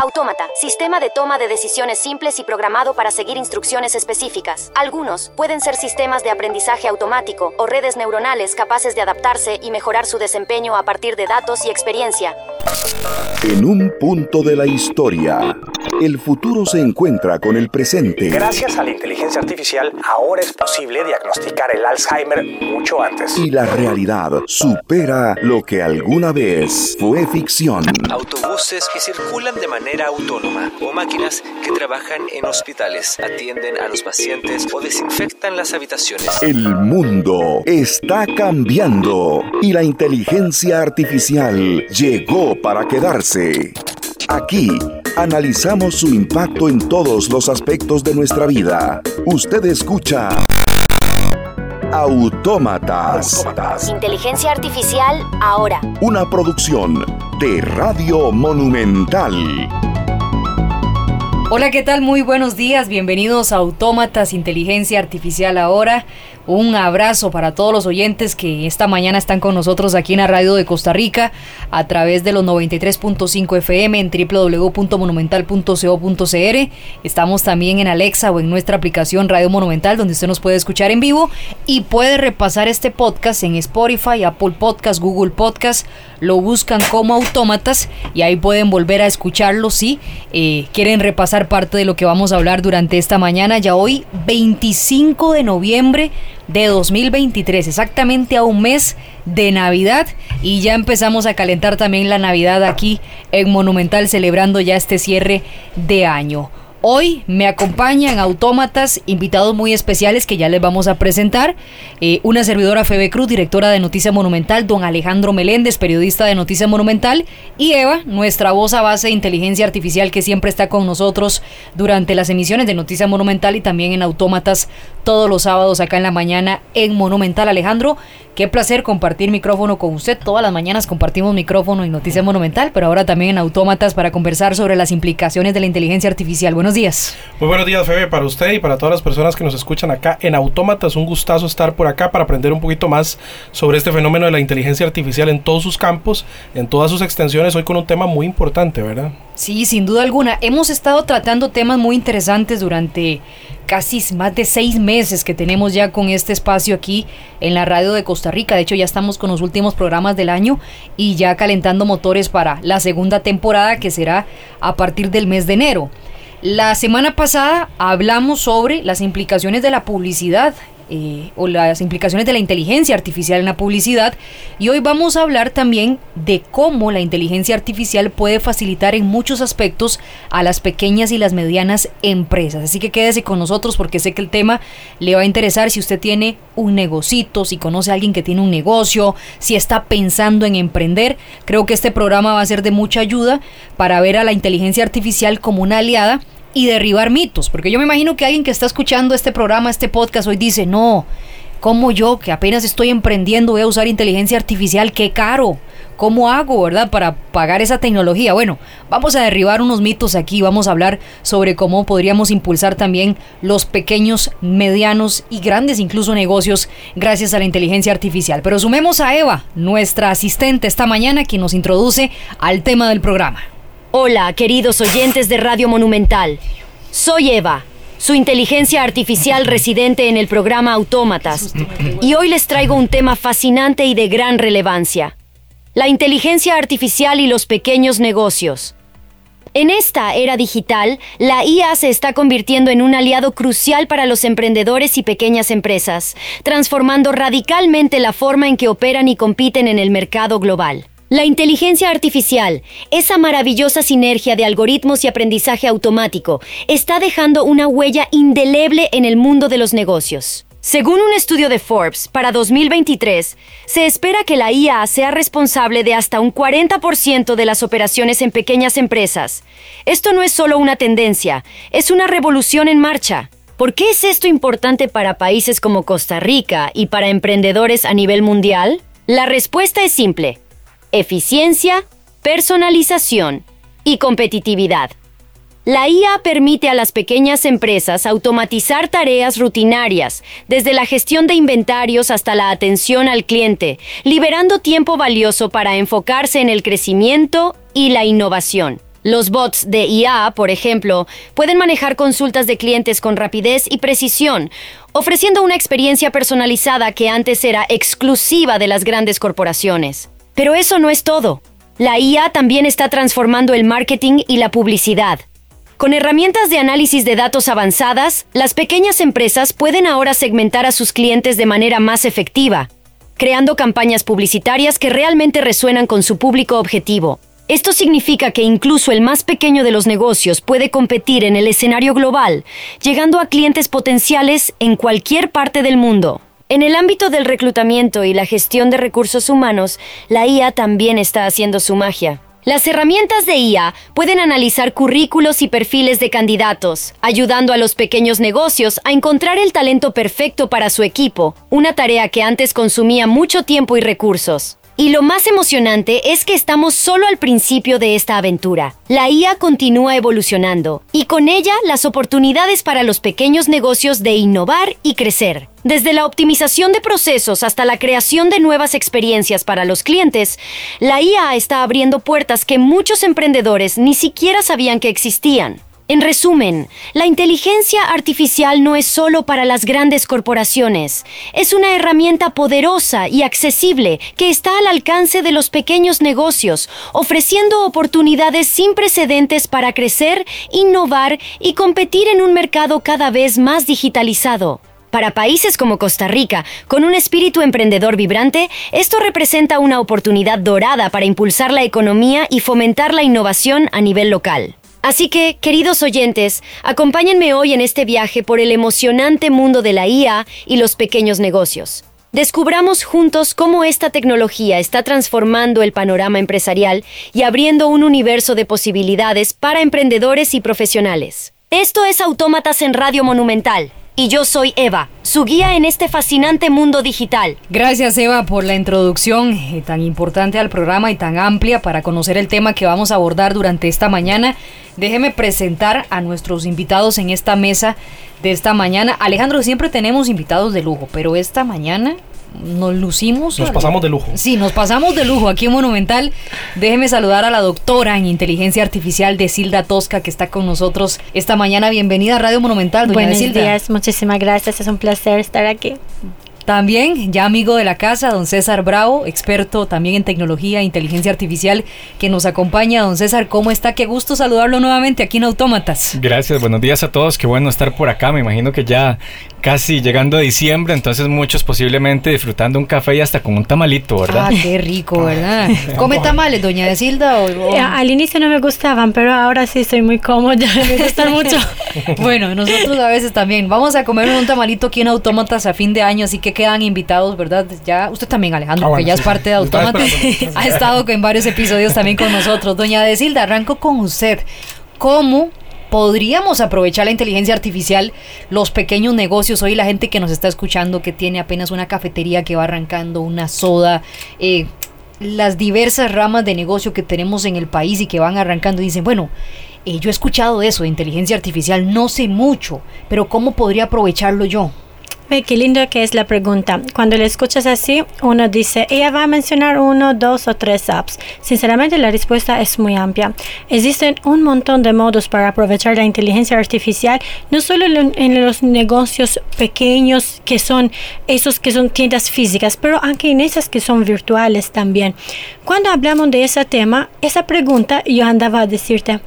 Autómata, sistema de toma de decisiones simples y programado para seguir instrucciones específicas. Algunos pueden ser sistemas de aprendizaje automático o redes neuronales capaces de adaptarse y mejorar su desempeño a partir de datos y experiencia. En un punto de la historia, el futuro se encuentra con el presente. Gracias a la inteligencia artificial, ahora es posible diagnosticar el Alzheimer mucho antes. Y la realidad supera lo que alguna vez fue ficción. Autobuses que circulan de manera autónoma o máquinas que trabajan en hospitales, atienden a los pacientes o desinfectan las habitaciones. El mundo está cambiando y la inteligencia artificial llegó para quedarse. Aquí analizamos su impacto en todos los aspectos de nuestra vida. Usted escucha Autómatas. Inteligencia artificial ahora. Una producción de Radio Monumental. Hola, ¿qué tal? Muy buenos días. Bienvenidos a Autómatas Inteligencia Artificial ahora. Un abrazo para todos los oyentes que esta mañana están con nosotros aquí en la radio de Costa Rica a través de los 93.5 FM en www.monumental.co.cr. Estamos también en Alexa o en nuestra aplicación Radio Monumental donde usted nos puede escuchar en vivo y puede repasar este podcast en Spotify, Apple Podcast, Google Podcast. Lo buscan como autómatas y ahí pueden volver a escucharlo si eh, quieren repasar parte de lo que vamos a hablar durante esta mañana. Ya hoy, 25 de noviembre de 2023, exactamente a un mes de Navidad y ya empezamos a calentar también la Navidad aquí en Monumental celebrando ya este cierre de año. Hoy me acompañan autómatas, invitados muy especiales que ya les vamos a presentar. Eh, una servidora Febe Cruz, directora de Noticia Monumental, don Alejandro Meléndez, periodista de Noticia Monumental, y Eva, nuestra voz a base de inteligencia artificial que siempre está con nosotros durante las emisiones de Noticia Monumental y también en Autómatas todos los sábados acá en la mañana en Monumental. Alejandro, Qué placer compartir micrófono con usted. Todas las mañanas compartimos micrófono en Noticia Monumental, pero ahora también en Autómatas para conversar sobre las implicaciones de la inteligencia artificial. Buenos días. Muy buenos días, Febe, para usted y para todas las personas que nos escuchan acá en Autómatas. Un gustazo estar por acá para aprender un poquito más sobre este fenómeno de la inteligencia artificial en todos sus campos, en todas sus extensiones, hoy con un tema muy importante, ¿verdad? Sí, sin duda alguna. Hemos estado tratando temas muy interesantes durante casi más de seis meses que tenemos ya con este espacio aquí en la radio de Costa Rica. De hecho, ya estamos con los últimos programas del año y ya calentando motores para la segunda temporada que será a partir del mes de enero. La semana pasada hablamos sobre las implicaciones de la publicidad eh, o las implicaciones de la inteligencia artificial en la publicidad y hoy vamos a hablar también de cómo la inteligencia artificial puede facilitar en muchos aspectos a las pequeñas y las medianas empresas. Así que quédese con nosotros porque sé que el tema le va a interesar si usted tiene un negocito, si conoce a alguien que tiene un negocio, si está pensando en emprender. Creo que este programa va a ser de mucha ayuda para ver a la inteligencia artificial como una aliada y derribar mitos. Porque yo me imagino que alguien que está escuchando este programa, este podcast hoy dice, no, como yo que apenas estoy emprendiendo voy a usar inteligencia artificial? ¡Qué caro! ¿Cómo hago, verdad, para pagar esa tecnología? Bueno, vamos a derribar unos mitos aquí, vamos a hablar sobre cómo podríamos impulsar también los pequeños, medianos y grandes incluso negocios gracias a la inteligencia artificial. Pero sumemos a Eva, nuestra asistente esta mañana, que nos introduce al tema del programa. Hola, queridos oyentes de Radio Monumental. Soy Eva, su inteligencia artificial residente en el programa Autómatas, y hoy les traigo un tema fascinante y de gran relevancia. La inteligencia artificial y los pequeños negocios. En esta era digital, la IA se está convirtiendo en un aliado crucial para los emprendedores y pequeñas empresas, transformando radicalmente la forma en que operan y compiten en el mercado global. La inteligencia artificial, esa maravillosa sinergia de algoritmos y aprendizaje automático, está dejando una huella indeleble en el mundo de los negocios. Según un estudio de Forbes, para 2023, se espera que la IA sea responsable de hasta un 40% de las operaciones en pequeñas empresas. Esto no es solo una tendencia, es una revolución en marcha. ¿Por qué es esto importante para países como Costa Rica y para emprendedores a nivel mundial? La respuesta es simple eficiencia, personalización y competitividad. La IA permite a las pequeñas empresas automatizar tareas rutinarias, desde la gestión de inventarios hasta la atención al cliente, liberando tiempo valioso para enfocarse en el crecimiento y la innovación. Los bots de IA, por ejemplo, pueden manejar consultas de clientes con rapidez y precisión, ofreciendo una experiencia personalizada que antes era exclusiva de las grandes corporaciones. Pero eso no es todo. La IA también está transformando el marketing y la publicidad. Con herramientas de análisis de datos avanzadas, las pequeñas empresas pueden ahora segmentar a sus clientes de manera más efectiva, creando campañas publicitarias que realmente resuenan con su público objetivo. Esto significa que incluso el más pequeño de los negocios puede competir en el escenario global, llegando a clientes potenciales en cualquier parte del mundo. En el ámbito del reclutamiento y la gestión de recursos humanos, la IA también está haciendo su magia. Las herramientas de IA pueden analizar currículos y perfiles de candidatos, ayudando a los pequeños negocios a encontrar el talento perfecto para su equipo, una tarea que antes consumía mucho tiempo y recursos. Y lo más emocionante es que estamos solo al principio de esta aventura. La IA continúa evolucionando y con ella las oportunidades para los pequeños negocios de innovar y crecer. Desde la optimización de procesos hasta la creación de nuevas experiencias para los clientes, la IA está abriendo puertas que muchos emprendedores ni siquiera sabían que existían. En resumen, la inteligencia artificial no es solo para las grandes corporaciones, es una herramienta poderosa y accesible que está al alcance de los pequeños negocios, ofreciendo oportunidades sin precedentes para crecer, innovar y competir en un mercado cada vez más digitalizado. Para países como Costa Rica, con un espíritu emprendedor vibrante, esto representa una oportunidad dorada para impulsar la economía y fomentar la innovación a nivel local. Así que, queridos oyentes, acompáñenme hoy en este viaje por el emocionante mundo de la IA y los pequeños negocios. Descubramos juntos cómo esta tecnología está transformando el panorama empresarial y abriendo un universo de posibilidades para emprendedores y profesionales. Esto es Autómatas en Radio Monumental y yo soy Eva, su guía en este fascinante mundo digital. Gracias Eva por la introducción eh, tan importante al programa y tan amplia para conocer el tema que vamos a abordar durante esta mañana. Déjeme presentar a nuestros invitados en esta mesa de esta mañana. Alejandro, siempre tenemos invitados de lujo, pero esta mañana nos lucimos. Nos pasamos de lujo. Sí, nos pasamos de lujo aquí en Monumental. Déjeme saludar a la doctora en inteligencia artificial de Silda Tosca que está con nosotros esta mañana. Bienvenida a Radio Monumental, doña Buenos días, muchísimas gracias. Es un placer estar aquí. También, ya amigo de la casa, don César Bravo, experto también en tecnología e inteligencia artificial, que nos acompaña. Don César, ¿cómo está? Qué gusto saludarlo nuevamente aquí en Autómatas. Gracias, buenos días a todos. Qué bueno estar por acá. Me imagino que ya casi llegando a diciembre, entonces muchos posiblemente disfrutando un café y hasta con un tamalito, ¿verdad? Ah, qué rico, ¿verdad? ¿Come tamales, doña Desilda? O, eh, al inicio no me gustaban, pero ahora sí estoy muy cómoda, me gustan mucho. bueno, nosotros a veces también. Vamos a comer un tamalito aquí en Autómatas a fin de año, así que quedan invitados, ¿verdad? Ya, usted también, Alejandro, ah, que ya es parte de Autómatas, ha estado en varios episodios también con nosotros. Doña Desilda, arranco con usted. ¿Cómo podríamos aprovechar la inteligencia artificial, los pequeños negocios, hoy la gente que nos está escuchando, que tiene apenas una cafetería que va arrancando, una soda, eh, las diversas ramas de negocio que tenemos en el país y que van arrancando dicen, bueno, eh, yo he escuchado eso, de inteligencia artificial, no sé mucho, pero ¿cómo podría aprovecharlo yo? Qué lindo que es la pregunta. Cuando le escuchas así, uno dice, ella va a mencionar uno, dos o tres apps. Sinceramente, la respuesta es muy amplia. Existen un montón de modos para aprovechar la inteligencia artificial, no solo en los negocios pequeños, que son esos que son tiendas físicas, pero aunque en esas que son virtuales también. Cuando hablamos de ese tema, esa pregunta yo andaba a decirte,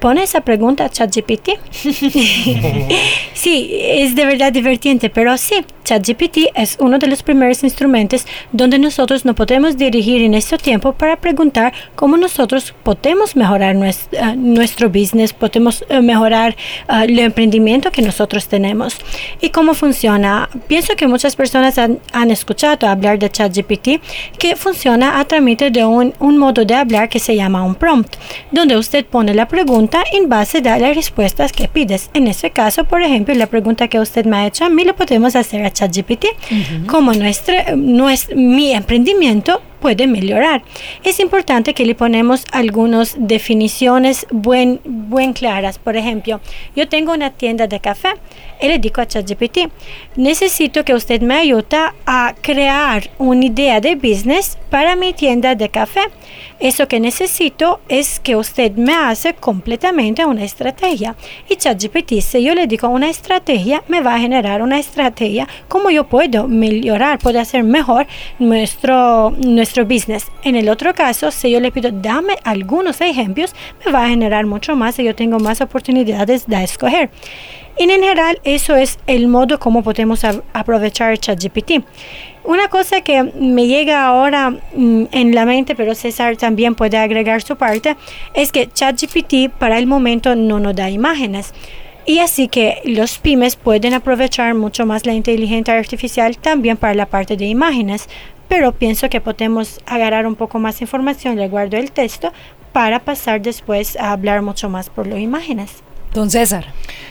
pone esa pregunta a ChatGPT. sí, es de verdad divertiente, pero sí, ChatGPT es uno de los primeros instrumentos donde nosotros nos podemos dirigir en este tiempo para preguntar cómo nosotros podemos mejorar nuestro, nuestro business, podemos eh, mejorar uh, el emprendimiento que nosotros tenemos. ¿Y cómo funciona? Pienso que muchas personas han, han escuchado hablar de ChatGPT, que funciona a través de un, un modo de hablar que se llama un prompt, donde usted pone la pregunta en base a las respuestas que pides. En este caso, por ejemplo, la pregunta que usted me ha hecho a mí lo podemos hacer a ChatGPT. Como nuestro, nuestro, mi emprendimiento puede mejorar. Es importante que le ponemos algunas definiciones buen, buen claras. Por ejemplo, yo tengo una tienda de café y le digo a ChatGPT, necesito que usted me ayude a crear una idea de business para mi tienda de café. Eso que necesito es que usted me hace completamente una estrategia. Y ChatGPT, si yo le digo una estrategia, me va a generar una estrategia como yo puedo mejorar, puedo hacer mejor nuestro, nuestro business. En el otro caso, si yo le pido dame algunos ejemplos, me va a generar mucho más y yo tengo más oportunidades de escoger. Y en general, eso es el modo como podemos aprovechar ChatGPT. Una cosa que me llega ahora mm, en la mente, pero César también puede agregar su parte, es que ChatGPT para el momento no nos da imágenes. Y así que los pymes pueden aprovechar mucho más la inteligencia artificial también para la parte de imágenes. Pero pienso que podemos agarrar un poco más información, le guardo el texto para pasar después a hablar mucho más por las imágenes. Don César.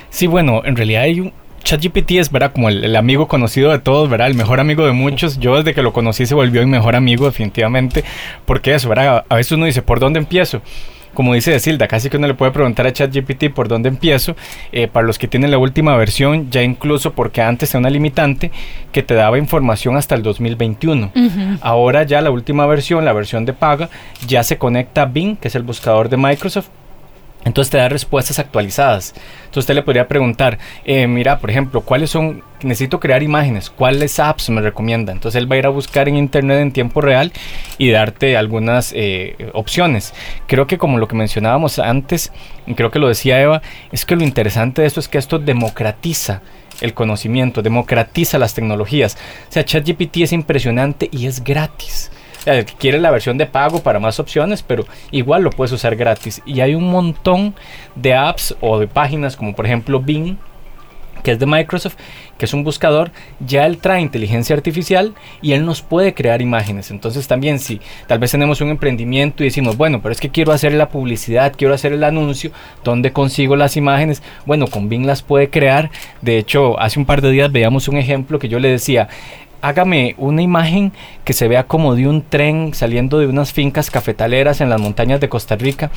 Sí, bueno, en realidad hay un, ChatGPT es, ¿verdad? Como el, amigo conocido de todos, ¿verdad? El mejor amigo de muchos. Yo desde que lo conocí se volvió mi mejor amigo definitivamente. Porque eso, ¿verdad? A veces uno dice, ¿por dónde empiezo? Como dice Silda, casi que uno le puede preguntar a ChatGPT por dónde empiezo. Eh, para los que tienen la última versión, ya incluso porque antes era una limitante que te daba información hasta el 2021. Ahora ya la última versión, la versión de paga, ya se conecta a Bing, que es el buscador de Microsoft entonces te da respuestas actualizadas. Entonces usted le podría preguntar, eh, mira, por ejemplo, ¿cuáles son, necesito crear imágenes, cuáles apps me recomienda? Entonces él va a ir a buscar en internet en tiempo real y darte algunas eh, opciones. Creo que como lo que mencionábamos antes, creo que lo decía Eva, es que lo interesante de esto es que esto democratiza el conocimiento, democratiza las tecnologías. O sea, ChatGPT es impresionante y es gratis quiere la versión de pago para más opciones, pero igual lo puedes usar gratis. Y hay un montón de apps o de páginas como por ejemplo Bing, que es de Microsoft, que es un buscador, ya él trae inteligencia artificial y él nos puede crear imágenes. Entonces también si tal vez tenemos un emprendimiento y decimos, bueno, pero es que quiero hacer la publicidad, quiero hacer el anuncio, ¿dónde consigo las imágenes? Bueno, con Bing las puede crear. De hecho, hace un par de días veíamos un ejemplo que yo le decía, hágame una imagen que se vea como de un tren saliendo de unas fincas cafetaleras en las montañas de Costa Rica.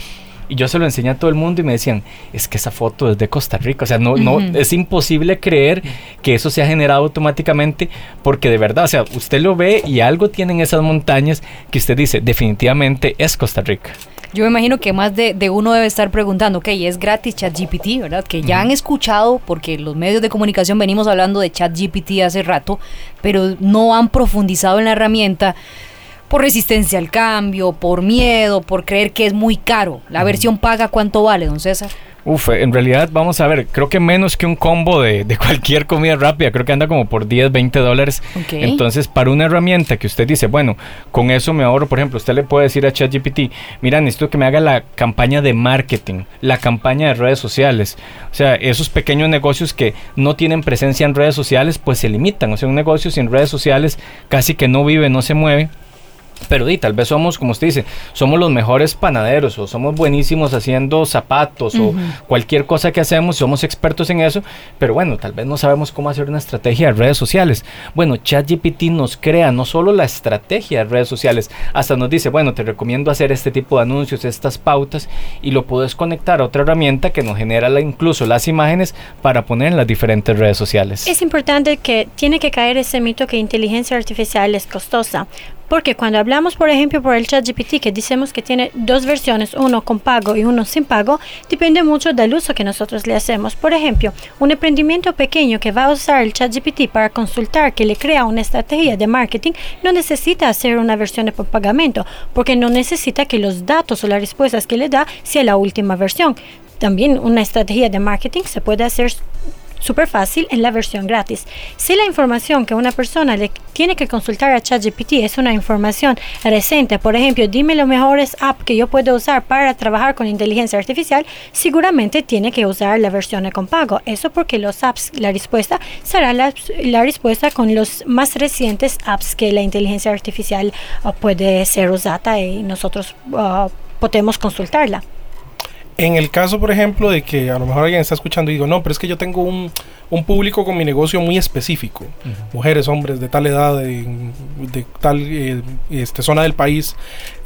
Y yo se lo enseñé a todo el mundo y me decían, es que esa foto es de Costa Rica. O sea, no, no, es imposible creer que eso se ha generado automáticamente porque de verdad, o sea, usted lo ve y algo tienen esas montañas que usted dice, definitivamente es Costa Rica. Yo me imagino que más de, uno debe estar preguntando, ok, es gratis ChatGPT, ¿verdad? Que ya han escuchado, porque los medios de comunicación venimos hablando de ChatGPT hace rato, pero no han profundizado en la herramienta por resistencia al cambio, por miedo, por creer que es muy caro. La versión paga, ¿cuánto vale, don César? Uf, en realidad, vamos a ver, creo que menos que un combo de, cualquier comida rápida, creo que anda como por 10, 20 dólares. Entonces, para una herramienta que usted dice, bueno, con eso me ahorro, por ejemplo, usted le puede decir a ChatGPT, mira, necesito que me haga la campaña de marketing, la campaña de redes sociales. O sea, esos pequeños negocios que no tienen presencia en redes sociales, pues se limitan. O sea, un negocio sin redes sociales casi que no vive, no se mueve. Pero tal vez somos, como usted dice, somos los mejores panaderos o somos buenísimos haciendo zapatos o cualquier cosa que hacemos, somos expertos en eso, pero bueno, tal vez no sabemos cómo hacer una estrategia de redes sociales. Bueno, ChatGPT nos crea no solo la estrategia de redes sociales, hasta nos dice, bueno, te recomiendo hacer este tipo de anuncios, estas pautas, y lo puedes conectar a otra herramienta que nos genera incluso las imágenes para poner en las diferentes redes sociales. Es importante que tiene que caer ese mito que inteligencia artificial es costosa porque cuando hablamos, por ejemplo, por el ChatGPT, que decimos que tiene dos versiones, uno con pago y uno sin pago, depende mucho del uso que nosotros le hacemos. Por ejemplo, un emprendimiento pequeño que va a usar el ChatGPT para consultar, que le crea una estrategia de marketing, no necesita hacer una versión de pagamento, porque no necesita que los datos o las respuestas que le da sea la última versión. También una estrategia de marketing se puede hacer súper fácil en la versión gratis. Si la información que una persona le tiene que consultar a ChatGPT es una información reciente, por ejemplo, dime los mejores apps que yo puedo usar para trabajar con inteligencia artificial, seguramente tiene que usar la versión con pago. Eso porque los apps, la respuesta será la, respuesta con los más recientes apps que la inteligencia artificial uh, puede ser usada y nosotros uh, podemos consultarla. En el caso, por ejemplo, de que a lo mejor alguien está escuchando y digo, no, pero es que yo tengo un, un público con mi negocio muy específico, mujeres, hombres de tal edad, de, de tal eh, este, zona del país,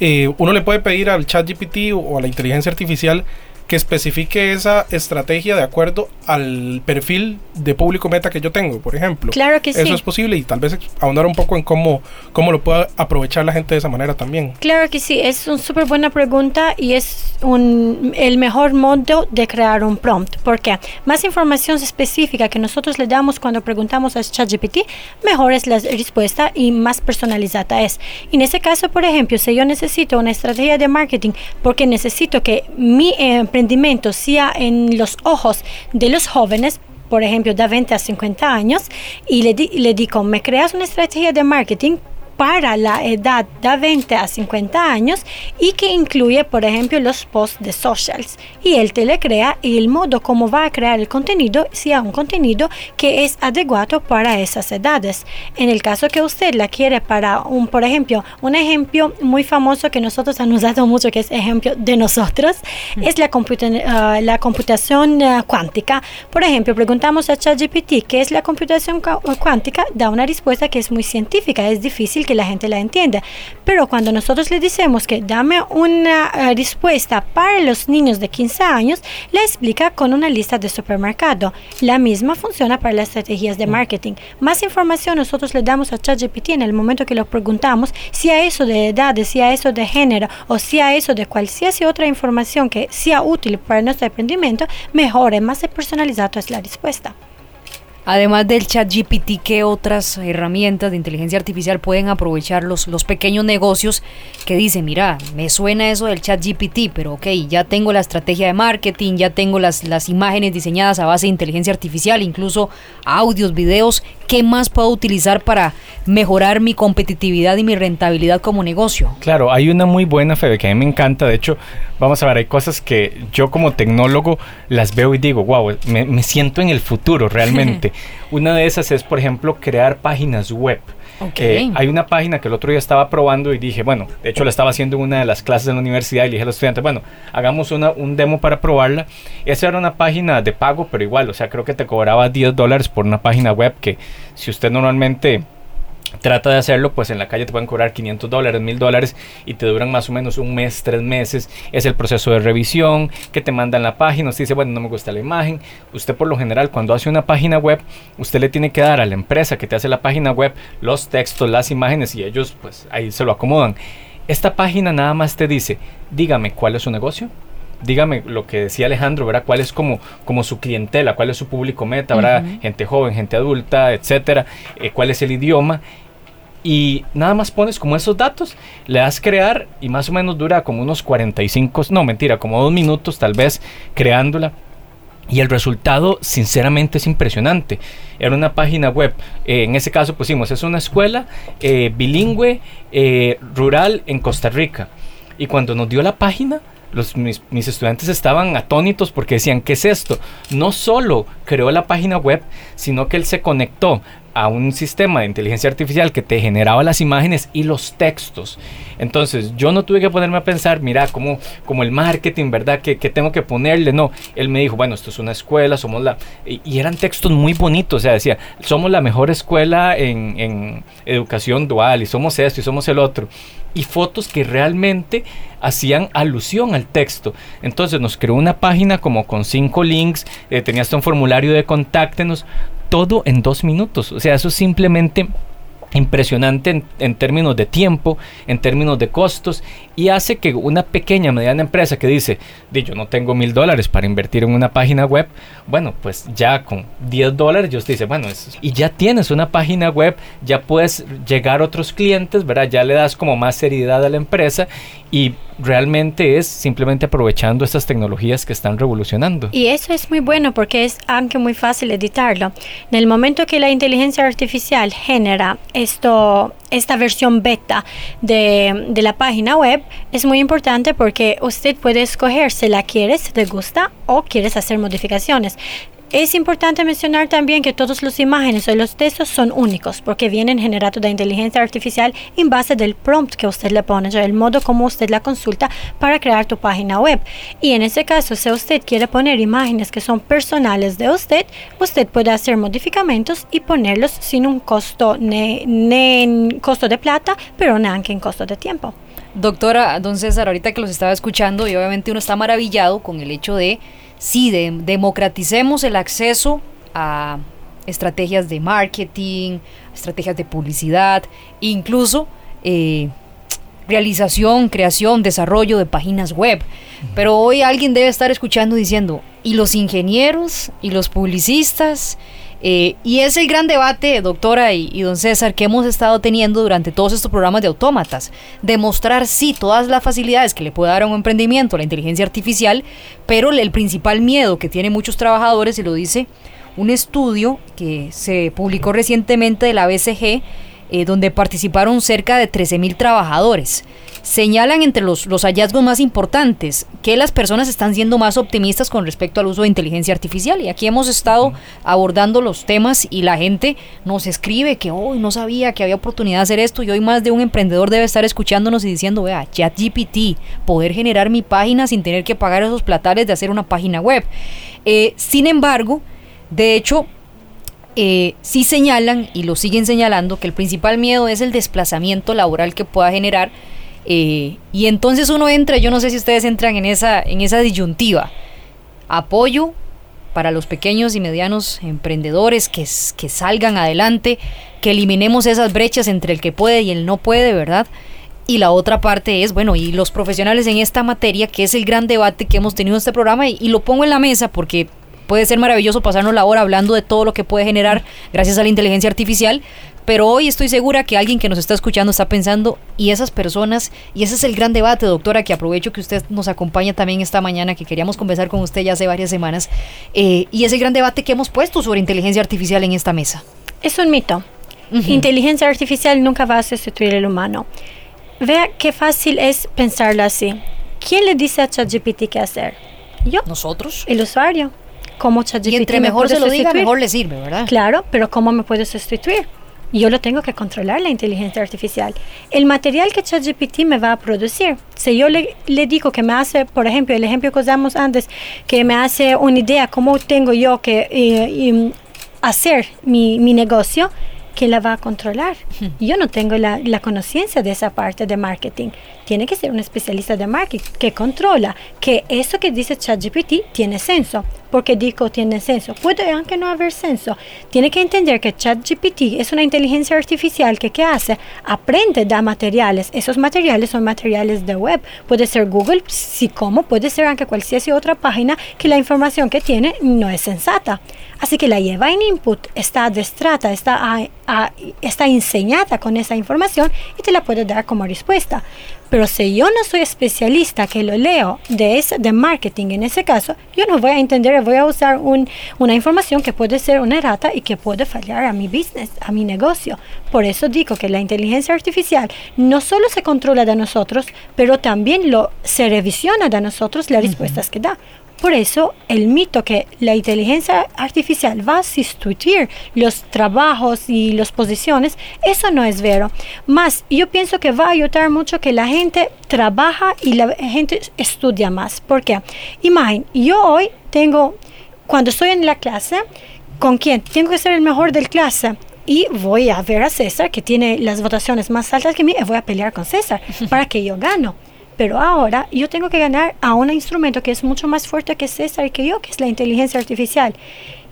eh, uno le puede pedir al chat GPT o a la inteligencia artificial que especifique esa estrategia de acuerdo al perfil de público meta que yo tengo, por ejemplo. Claro que Eso sí. es posible y tal vez ahondar un poco en cómo, cómo lo pueda aprovechar la gente de esa manera también. Claro que sí, es una súper buena pregunta y es un, el mejor modo de crear un prompt. porque Más información específica que nosotros le damos cuando preguntamos a ChatGPT, mejor es la respuesta y más personalizada es. En ese caso, por ejemplo, si yo necesito una estrategia de marketing porque necesito que mi eh, emprendimiento sea en los ojos de los jóvenes, por ejemplo, de 20 a 50 años, y le, di, le digo, me creas una estrategia de marketing para la edad de 20 a 50 años y que incluye, por ejemplo, los posts de socials. Y él te le crea el modo como va a crear el contenido sea un contenido que es adecuado para esas edades. En el caso que usted la quiere para un, por ejemplo, un ejemplo muy famoso que nosotros hemos usado mucho, que es ejemplo de nosotros, es la, computa uh, la computación uh, cuántica. Por ejemplo, preguntamos a ChatGPT qué es la computación cuántica, da una respuesta que es muy científica, es difícil que la gente la entienda. Pero cuando nosotros le decimos que dame una uh, respuesta para los niños de 15 años, la explica con una lista de supermercado. La misma funciona para las estrategias de marketing. Más información nosotros le damos a ChatGPT en el momento que lo preguntamos, si a eso de edad, si a eso de género o si a eso de cualquier otra información que sea útil para nuestro emprendimiento, mejor y más personalizado es la respuesta. Además del chat GPT, ¿qué otras herramientas de inteligencia artificial pueden aprovechar los, los pequeños negocios que dicen, mira, me suena eso del chat GPT, pero ok, ya tengo la estrategia de marketing, ya tengo las, las imágenes diseñadas a base de inteligencia artificial, incluso audios, videos, ¿qué más puedo utilizar para mejorar mi competitividad y mi rentabilidad como negocio? Claro, hay una muy buena, Fede, que a mí me encanta, de hecho, vamos a ver, hay cosas que yo como tecnólogo las veo y digo, wow, me, me siento en el futuro realmente. Una de esas es, por ejemplo, crear páginas web. Okay. Eh, hay una página que el otro día estaba probando y dije, bueno, de hecho la estaba haciendo en una de las clases de la universidad y le dije a los estudiantes, bueno, hagamos una, un demo para probarla. Esa era una página de pago, pero igual, o sea, creo que te cobraba 10 dólares por una página web que si usted normalmente trata de hacerlo, pues en la calle te pueden cobrar 500 dólares, 1000 dólares y te duran más o menos un mes, tres meses. Es el proceso de revisión que te mandan la página. Usted dice, bueno, no me gusta la imagen. Usted por lo general cuando hace una página web, usted le tiene que dar a la empresa que te hace la página web los textos, las imágenes y ellos pues ahí se lo acomodan. Esta página nada más te dice, dígame cuál es su negocio, dígame lo que decía Alejandro, ¿verdad? ¿Cuál es como, como su clientela? ¿Cuál es su público meta? ¿verdad? Uh -huh. Gente joven, gente adulta, etcétera. Eh, ¿Cuál es el idioma? Y nada más pones como esos datos, le das crear y más o menos dura como unos 45, no mentira, como dos minutos tal vez creándola. Y el resultado, sinceramente, es impresionante. Era una página web. Eh, en ese caso pusimos, es una escuela eh, bilingüe rural en Costa Rica. Y cuando nos dio la página, los, mis, mis, estudiantes estaban atónitos porque decían, ¿qué es esto? No solo creó la página web, sino que él se conectó a un sistema de inteligencia artificial que te generaba las imágenes y los textos. Entonces yo no tuve que ponerme a pensar, mira, como, como el marketing, ¿verdad? ¿Qué, ¿Qué, tengo que ponerle? No, él me dijo, bueno, esto es una escuela, somos la... Y, eran textos muy bonitos, o sea, decía, somos la mejor escuela en, educación dual y somos esto y somos el otro. Y fotos que realmente hacían alusión al texto. Entonces nos creó una página como con cinco links, eh, tenía un formulario de contáctenos, todo en dos minutos. O sea, eso es simplemente impresionante en, términos de tiempo, en términos de costos y hace que una pequeña, mediana empresa que dice, yo no tengo mil dólares para invertir en una página web, bueno, pues ya con 10 dólares yo te dice, bueno, es, y ya tienes una página web, ya puedes llegar a otros clientes, ¿verdad? Ya le das como más seriedad a la empresa y realmente es simplemente aprovechando estas tecnologías que están revolucionando. Y eso es muy bueno porque es aunque muy fácil editarlo. En el momento que la inteligencia artificial genera esta versión beta de, de la página web, es muy importante porque usted puede escoger si la quieres, si te gusta o quieres hacer modificaciones. Es importante mencionar también que todas las imágenes o los textos son únicos porque vienen generados de inteligencia artificial en base del prompt que usted le pone, o el modo como usted la consulta para crear tu página web. Y en ese caso, si usted quiere poner imágenes que son personales de usted, usted puede hacer modificamentos y ponerlos sin un costo, ni, costo de plata, pero no en costo de tiempo. Doctora, don César, ahorita que los estaba escuchando y obviamente uno está maravillado con el hecho de, sí, de democraticemos el acceso a estrategias de marketing, estrategias de publicidad, incluso eh, realización, creación, desarrollo de páginas web. Pero hoy alguien debe estar escuchando diciendo, ¿y los ingenieros? ¿Y los publicistas? Eh, y es el gran debate, doctora y, don César, que hemos estado teniendo durante todos estos programas de autómatas. Demostrar, sí, todas las facilidades que le puede dar a un emprendimiento la inteligencia artificial, pero el principal miedo que tienen muchos trabajadores, y lo dice un estudio que se publicó recientemente de la BCG, eh, donde participaron cerca de 13.000 trabajadores señalan entre los, los, hallazgos más importantes que las personas están siendo más optimistas con respecto al uso de inteligencia artificial. Y aquí hemos estado abordando los temas y la gente nos escribe que hoy no sabía que había oportunidad de hacer esto y hoy más de un emprendedor debe estar escuchándonos y diciendo, vea, ChatGPT, poder generar mi página sin tener que pagar esos platales de hacer una página web. Eh, sin embargo, de hecho, eh, sí señalan y lo siguen señalando que el principal miedo es el desplazamiento laboral que pueda generar eh, y entonces uno entra, yo no sé si ustedes entran en esa, en esa disyuntiva. Apoyo para los pequeños y medianos emprendedores que, salgan adelante, que eliminemos esas brechas entre el que puede y el no puede, ¿verdad? Y la otra parte es, bueno, y los profesionales en esta materia, que es el gran debate que hemos tenido en este programa, y lo pongo en la mesa porque puede ser maravilloso pasarnos la hora hablando de todo lo que puede generar gracias a la inteligencia artificial, pero hoy estoy segura que alguien que nos está escuchando está pensando, y esas personas, y ese es el gran debate, doctora, que aprovecho que usted nos acompaña también esta mañana, que queríamos conversar con usted ya hace varias semanas, eh, y ese gran debate que hemos puesto sobre inteligencia artificial en esta mesa. Es un mito. Inteligencia artificial nunca va a sustituir al humano. Vea qué fácil es pensarlo así. ¿Quién le dice a ChatGPT qué hacer? Yo. ¿Nosotros? El usuario. ¿Cómo ChatGPT y entre mejor se lo diga, mejor le sirve, ¿verdad? Claro, pero ¿cómo me puede sustituir? Yo lo tengo que controlar la inteligencia artificial. El material que ChatGPT me va a producir, si yo le, le, digo que me hace, por ejemplo, el ejemplo que usamos antes, que me hace una idea cómo tengo yo que eh, hacer mi, mi negocio, ¿quién la va a controlar? Yo no tengo la, la conciencia de esa parte de marketing. Tiene que ser un especialista de marketing que controla que eso que dice ChatGPT tiene senso. Porque digo tiene senso. Puede aunque no haber senso. Tiene que entender que ChatGPT es una inteligencia artificial que ¿qué hace? Aprende da materiales. Esos materiales son materiales de web. Puede ser Google, si como, puede ser aunque cualquier otra página que la información que tiene no es sensata. Así que la lleva en input, está adestrada, está, está enseñada con esa información y te la puede dar como respuesta. Pero si yo no soy especialista que lo leo de, ese, de marketing en ese caso, yo no voy a entender, voy a usar un, una información que puede ser una errata y que puede fallar a mi business, a mi negocio. Por eso digo que la inteligencia artificial no solo se controla de nosotros, pero también lo, se revisiona de nosotros las respuestas que da. Por eso el mito que la inteligencia artificial va a sustituir los trabajos y las posiciones, eso no es vero. Más, yo pienso que va a ayudar mucho que la gente trabaja y la gente estudia más. ¿Por qué? Imaginen, yo hoy tengo, cuando estoy en la clase, ¿con quién? Tengo que ser el mejor del clase y voy a ver a César, que tiene las votaciones más altas que mí, y voy a pelear con César para que yo gano. Pero ahora yo tengo que ganar a un instrumento que es mucho más fuerte que César y que yo, que es la inteligencia artificial.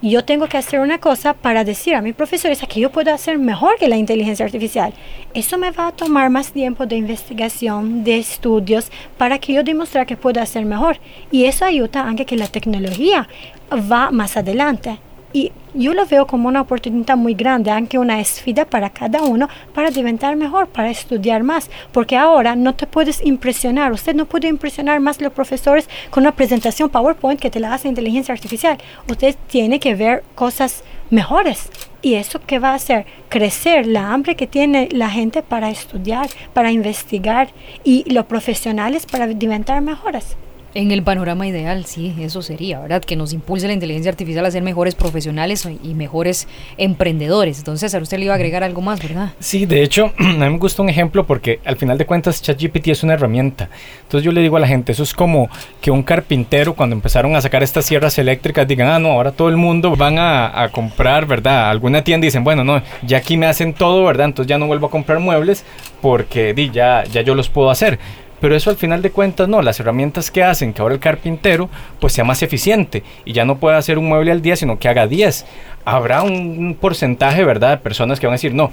Y yo tengo que hacer una cosa para decir a mis profesores que yo puedo hacer mejor que la inteligencia artificial. Eso me va a tomar más tiempo de investigación, de estudios, para que yo demuestre que puedo hacer mejor. Y eso ayuda a que la tecnología va más adelante. Y yo lo veo como una oportunidad muy grande, aunque una esfida para cada uno, para inventar mejor, para estudiar más. Porque ahora no te puedes impresionar, usted no puede impresionar más los profesores con una presentación PowerPoint que te la hace inteligencia artificial. Usted tiene que ver cosas mejores. ¿Y eso qué va a hacer? Crecer la hambre que tiene la gente para estudiar, para investigar y los profesionales para inventar mejoras. En el panorama ideal, sí, eso sería, ¿verdad? Que nos impulse la inteligencia artificial a ser mejores profesionales y mejores emprendedores. Entonces, a usted le iba a agregar algo más, ¿verdad? Sí, de hecho, a mí me gusta un ejemplo porque al final de cuentas ChatGPT es una herramienta. Entonces yo le digo a la gente, eso es como que un carpintero cuando empezaron a sacar estas sierras eléctricas digan, ah, no, ahora todo el mundo van a, a comprar, ¿verdad? Alguna tienda y dicen, bueno, no, ya aquí me hacen todo, ¿verdad? Entonces ya no vuelvo a comprar muebles porque di, ya, ya yo los puedo hacer pero eso al final de cuentas no, las herramientas que hacen que ahora el carpintero pues sea más eficiente y ya no pueda hacer un mueble al día, sino que haga 10. Habrá un porcentaje, ¿verdad?, de personas que van a decir, no,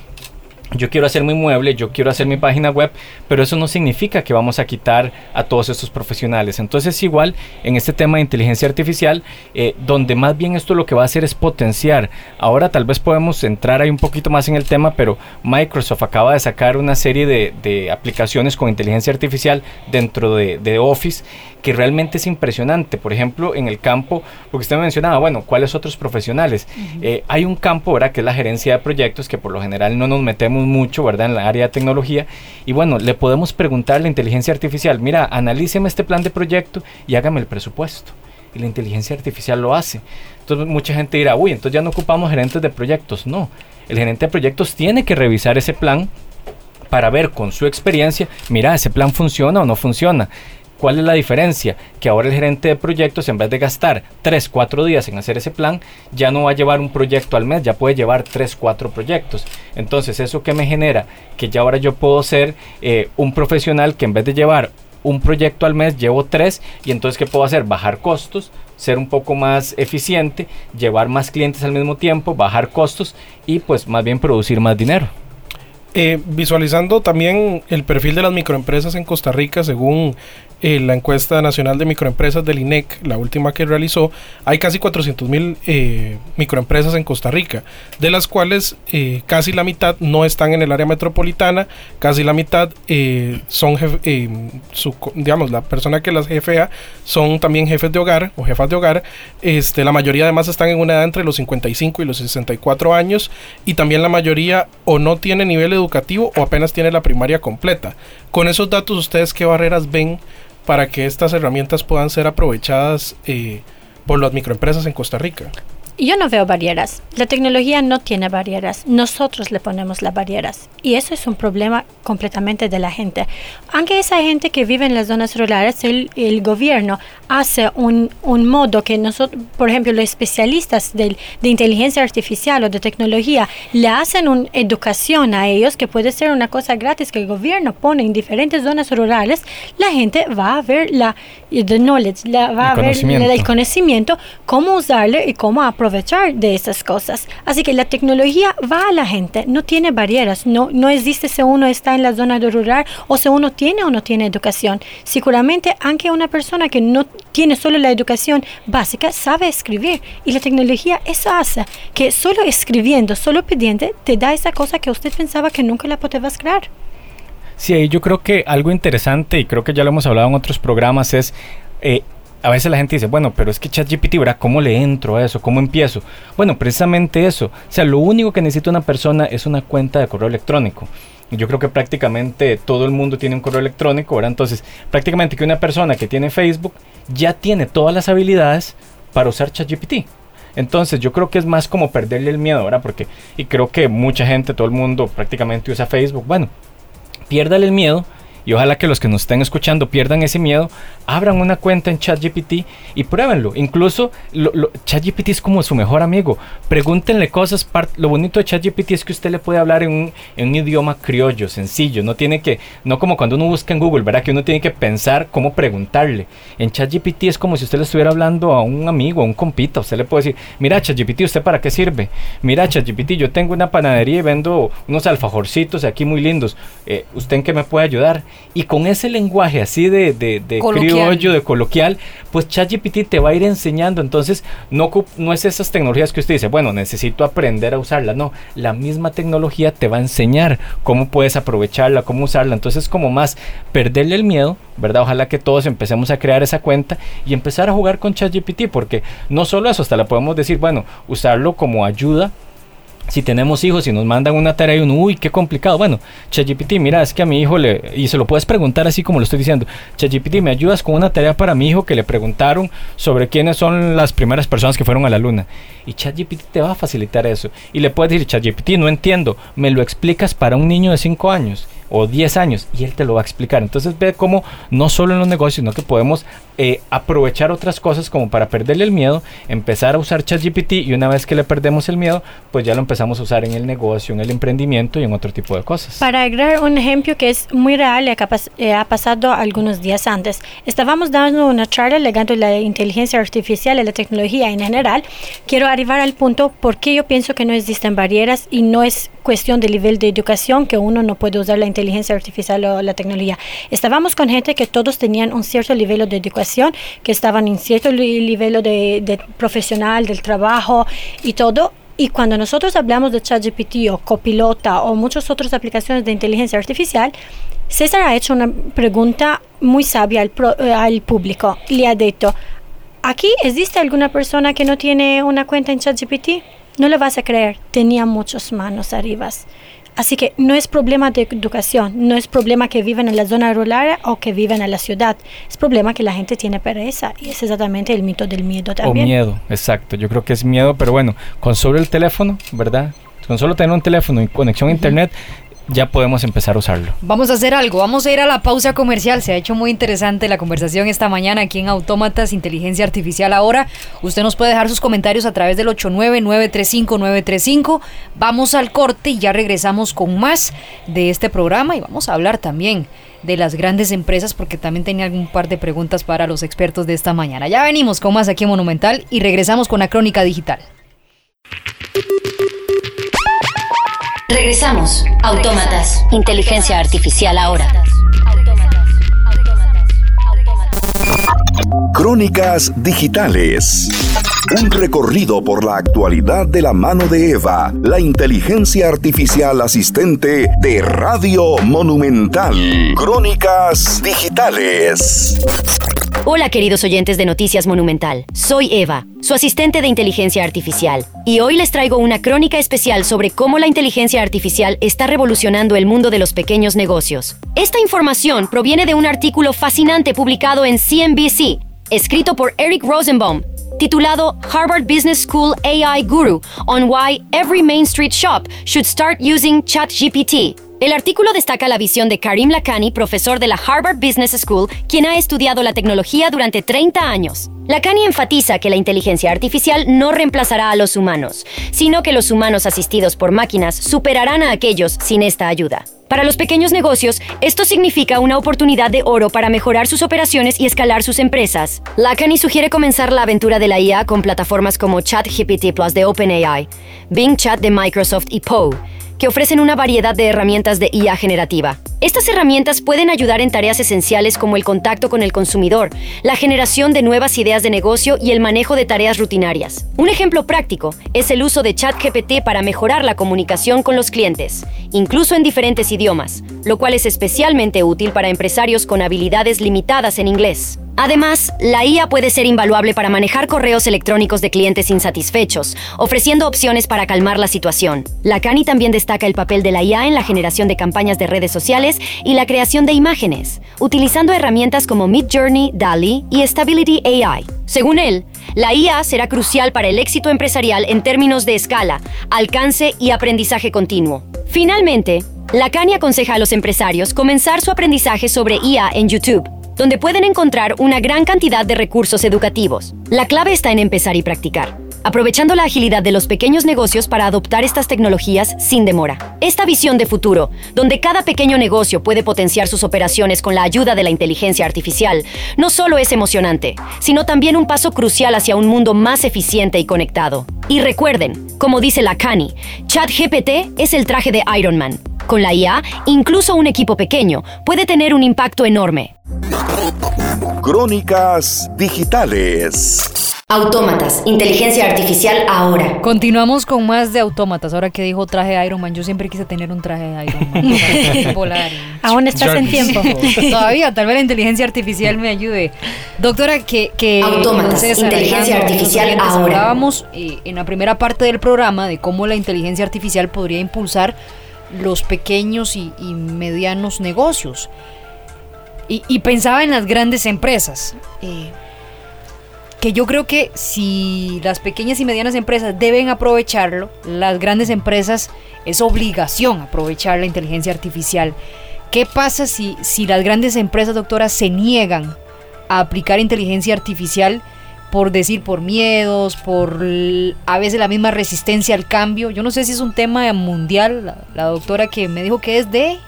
yo quiero hacer mi mueble, yo quiero hacer mi página web, pero eso no significa que vamos a quitar a todos estos profesionales. Entonces igual en este tema de inteligencia artificial, eh, donde más bien esto lo que va a hacer es potenciar. Ahora tal vez podemos entrar ahí un poquito más en el tema, pero Microsoft acaba de sacar una serie de, de aplicaciones con inteligencia artificial dentro de, de Office que realmente es impresionante. Por ejemplo, en el campo, porque usted me mencionaba, bueno, ¿cuáles otros profesionales? Eh, hay un campo, ¿verdad? Que es la gerencia de proyectos, que por lo general no nos metemos mucho, ¿verdad? En la área de tecnología. Y bueno, le podemos preguntar a la inteligencia artificial, mira, analíceme este plan de proyecto y hágame el presupuesto. Y la inteligencia artificial lo hace. Entonces mucha gente dirá, uy, entonces ya no ocupamos gerentes de proyectos. No, el gerente de proyectos tiene que revisar ese plan para ver con su experiencia, mira, ese plan funciona o no funciona. ¿Cuál es la diferencia? Que ahora el gerente de proyectos, en vez de gastar 3, 4 días en hacer ese plan, ya no va a llevar un proyecto al mes, ya puede llevar 3, 4 proyectos. Entonces, ¿eso que me genera? Que ya ahora yo puedo ser eh, un profesional que en vez de llevar un proyecto al mes, llevo 3 y entonces ¿qué puedo hacer? Bajar costos, ser un poco más eficiente, llevar más clientes al mismo tiempo, bajar costos y pues más bien producir más dinero. Eh, visualizando también el perfil de las microempresas en Costa Rica, según eh, la encuesta nacional de microempresas del INEC, la última que realizó, hay casi 400 mil eh, microempresas en Costa Rica, de las cuales casi la mitad no están en el área metropolitana, casi la mitad son, su, digamos, la persona que las jefea son también jefes de hogar o jefas de hogar. Este, la mayoría además están en una edad entre los 55 y los 64 años y también la mayoría o no tiene nivel educativo o apenas tiene la primaria completa. Con esos datos, ¿ustedes qué barreras ven? para que estas herramientas puedan ser aprovechadas eh, por las microempresas en Costa Rica? Yo no veo barreras. La tecnología no tiene barreras. Nosotros le ponemos las barreras. Y eso es un problema completamente de la gente. Aunque esa gente que vive en las zonas rurales, el, el gobierno hace un, un, modo que nosotros, por ejemplo, los especialistas de, de, inteligencia artificial o de tecnología, le hacen una educación a ellos que puede ser una cosa gratis que el gobierno pone en diferentes zonas rurales. La gente va a ver la the knowledge, la, va el a ver el conocimiento, cómo usarlo y cómo aprovecharlo aprovechar de esas cosas. Así que la tecnología va a la gente, no tiene barreras, no, no existe si uno está en la zona rural o si uno tiene o no tiene educación. Seguramente, aunque una persona que no tiene solo la educación básica, sabe escribir. Y la tecnología eso hace, que solo escribiendo, solo pidiendo, te da esa cosa que usted pensaba que nunca la podías crear. Sí, yo creo que algo interesante, y creo que ya lo hemos hablado en otros programas, es eh, a veces la gente dice, bueno, pero es que ChatGPT, ¿verdad? ¿Cómo le entro a eso? ¿Cómo empiezo? Bueno, precisamente eso. O sea, lo único que necesita una persona es una cuenta de correo electrónico. Yo creo que prácticamente todo el mundo tiene un correo electrónico, ¿verdad? Entonces, prácticamente que una persona que tiene Facebook ya tiene todas las habilidades para usar ChatGPT. Entonces yo creo que es más como perderle el miedo, ¿verdad? Porque, y creo que mucha gente, todo el mundo prácticamente usa Facebook. Bueno, piérdale el miedo y ojalá que los que nos estén escuchando pierdan ese miedo, abran una cuenta en ChatGPT y pruébenlo. Incluso ChatGPT es como su mejor amigo. Pregúntenle cosas. Lo bonito de ChatGPT es que usted le puede hablar en un, idioma criollo, sencillo. No tiene que, no como cuando uno busca en Google, ¿verdad? Que uno tiene que pensar cómo preguntarle. En ChatGPT es como si usted le estuviera hablando a un amigo, a un compita. Usted le puede decir, mira ChatGPT, ¿usted para qué sirve? Mira ChatGPT, yo tengo una panadería y vendo unos alfajorcitos aquí muy lindos. Eh, ¿Usted en qué me puede ayudar? Y con ese lenguaje así de, de, de criollo, de coloquial, pues ChatGPT te va a ir enseñando. Entonces, no, no es esas tecnologías que usted dice, bueno, necesito aprender a usarla. No, la misma tecnología te va a enseñar cómo puedes aprovecharla, cómo usarla. Entonces, como más perderle el miedo, ¿verdad? Ojalá que todos empecemos a crear esa cuenta y empezar a jugar con ChatGPT, porque no solo eso, hasta le podemos decir, bueno, usarlo como ayuda si tenemos hijos y nos mandan una tarea y uno, uy, qué complicado. Bueno, ChatGPT, mira, es que a mi hijo le, y se lo puedes preguntar así como lo estoy diciendo, ChatGPT, me ayudas con una tarea para mi hijo que le preguntaron sobre quiénes son las primeras personas que fueron a la luna. Y ChatGPT te va a facilitar eso. Y le puedes decir, ChatGPT, no entiendo, me lo explicas para un niño de 5 años o 10 años y él te lo va a explicar. Entonces ve cómo no solo en los negocios, sino que podemos eh, aprovechar otras cosas como para perderle el miedo, empezar a usar ChatGPT y una vez que le perdemos el miedo, pues ya lo empezamos a usar en el negocio, en el emprendimiento y en otro tipo de cosas. Para agregar un ejemplo que es muy real y eh, ha pasado algunos días antes, estábamos dando una charla legando la inteligencia artificial y la tecnología en general. Quiero arribar al punto porque yo pienso que no existen barreras y no es cuestión de nivel de educación que uno no puede usar la inteligencia artificial o la tecnología. Estábamos con gente que todos tenían un cierto nivel de educación, que estaban en cierto nivel de, profesional, del trabajo y todo. Y cuando nosotros hablamos de ChatGPT o Copilota o muchas otras aplicaciones de inteligencia artificial, César ha hecho una pregunta muy sabia al, eh, al público. Le ha dicho, ¿aquí existe alguna persona que no tiene una cuenta en ChatGPT? No lo vas a creer, tenía muchas manos arriba. Así que no es problema de educación, no es problema que viven en la zona rural o que viven en la ciudad, es problema que la gente tiene pereza y es exactamente el mito del miedo también. O miedo, exacto, yo creo que es miedo, pero bueno, con solo el teléfono, ¿verdad? Con solo tener un teléfono y conexión a internet, ya podemos empezar a usarlo. Vamos a hacer algo, vamos a ir a la pausa comercial. Se ha hecho muy interesante la conversación esta mañana aquí en Autómatas Inteligencia Artificial. Ahora usted nos puede dejar sus comentarios a través del 899-935-935. Vamos al corte y ya regresamos con más de este programa y vamos a hablar también de las grandes empresas porque también tenía algún par de preguntas para los expertos de esta mañana. Ya venimos con más aquí en Monumental y regresamos con la crónica digital. Regresamos. Autómatas. Inteligencia artificial ahora. Crónicas digitales. Un recorrido por la actualidad de la mano de Eva, la inteligencia artificial asistente de Radio Monumental. Crónicas digitales. Hola queridos oyentes de Noticias Monumental, soy Eva, su asistente de inteligencia artificial, y hoy les traigo una crónica especial sobre cómo la inteligencia artificial está revolucionando el mundo de los pequeños negocios. Esta información proviene de un artículo fascinante publicado en CNBC, escrito por Eric Rosenbaum, titulado Harvard Business School AI Guru on Why Every Main Street Shop Should Start Using ChatGPT. El artículo destaca la visión de Karim Lakhani, profesor de la Harvard Business School, quien ha estudiado la tecnología durante 30 años. Lakhani enfatiza que la inteligencia artificial no reemplazará a los humanos, sino que los humanos asistidos por máquinas superarán a aquellos sin esta ayuda. Para los pequeños negocios, esto significa una oportunidad de oro para mejorar sus operaciones y escalar sus empresas. Lakhani sugiere comenzar la aventura de la IA con plataformas como ChatGPT Plus de OpenAI, Bing Chat de Microsoft y Poe, que ofrecen una variedad de herramientas de IA generativa. Estas herramientas pueden ayudar en tareas esenciales como el contacto con el consumidor, la generación de nuevas ideas de negocio y el manejo de tareas rutinarias. Un ejemplo práctico es el uso de ChatGPT para mejorar la comunicación con los clientes, incluso en diferentes idiomas, lo cual es especialmente útil para empresarios con habilidades limitadas en inglés. Además, la IA puede ser invaluable para manejar correos electrónicos de clientes insatisfechos, ofreciendo opciones para calmar la situación. La CANI también destaca el papel de la IA en la generación de campañas de redes sociales y la creación de imágenes, utilizando herramientas como Midjourney, DALI y Stability AI. Según él, la IA será crucial para el éxito empresarial en términos de escala, alcance y aprendizaje continuo. Finalmente, la CANI aconseja a los empresarios comenzar su aprendizaje sobre IA en YouTube donde pueden encontrar una gran cantidad de recursos educativos. La clave está en empezar y practicar, aprovechando la agilidad de los pequeños negocios para adoptar estas tecnologías sin demora. Esta visión de futuro, donde cada pequeño negocio puede potenciar sus operaciones con la ayuda de la inteligencia artificial, no solo es emocionante, sino también un paso crucial hacia un mundo más eficiente y conectado. Y recuerden, como dice la Cani, ChatGPT es el traje de Iron Man. Con la IA, incluso un equipo pequeño puede tener un impacto enorme. Crónicas digitales. Autómatas, inteligencia artificial ahora. Continuamos con más de autómatas. Ahora que dijo traje de Iron Man, yo siempre quise tener un traje de Iron Man. para volar Aún estás en tiempo. Todavía, tal vez la inteligencia artificial me ayude. Doctora, que, que Autómatas, César, inteligencia Alejandro, artificial ahora. Hablábamos eh, en la primera parte del programa de cómo la inteligencia artificial podría impulsar los pequeños y, y medianos negocios. Y, pensaba en las grandes empresas. eh, que yo creo que si las pequeñas y medianas empresas deben aprovecharlo, las grandes empresas es obligación aprovechar la inteligencia artificial. ¿Qué pasa si, si las grandes empresas, doctora, se niegan a aplicar inteligencia artificial por decir, por miedos, por a veces la misma resistencia al cambio? Yo no sé si es un tema mundial, la doctora que me dijo que es de,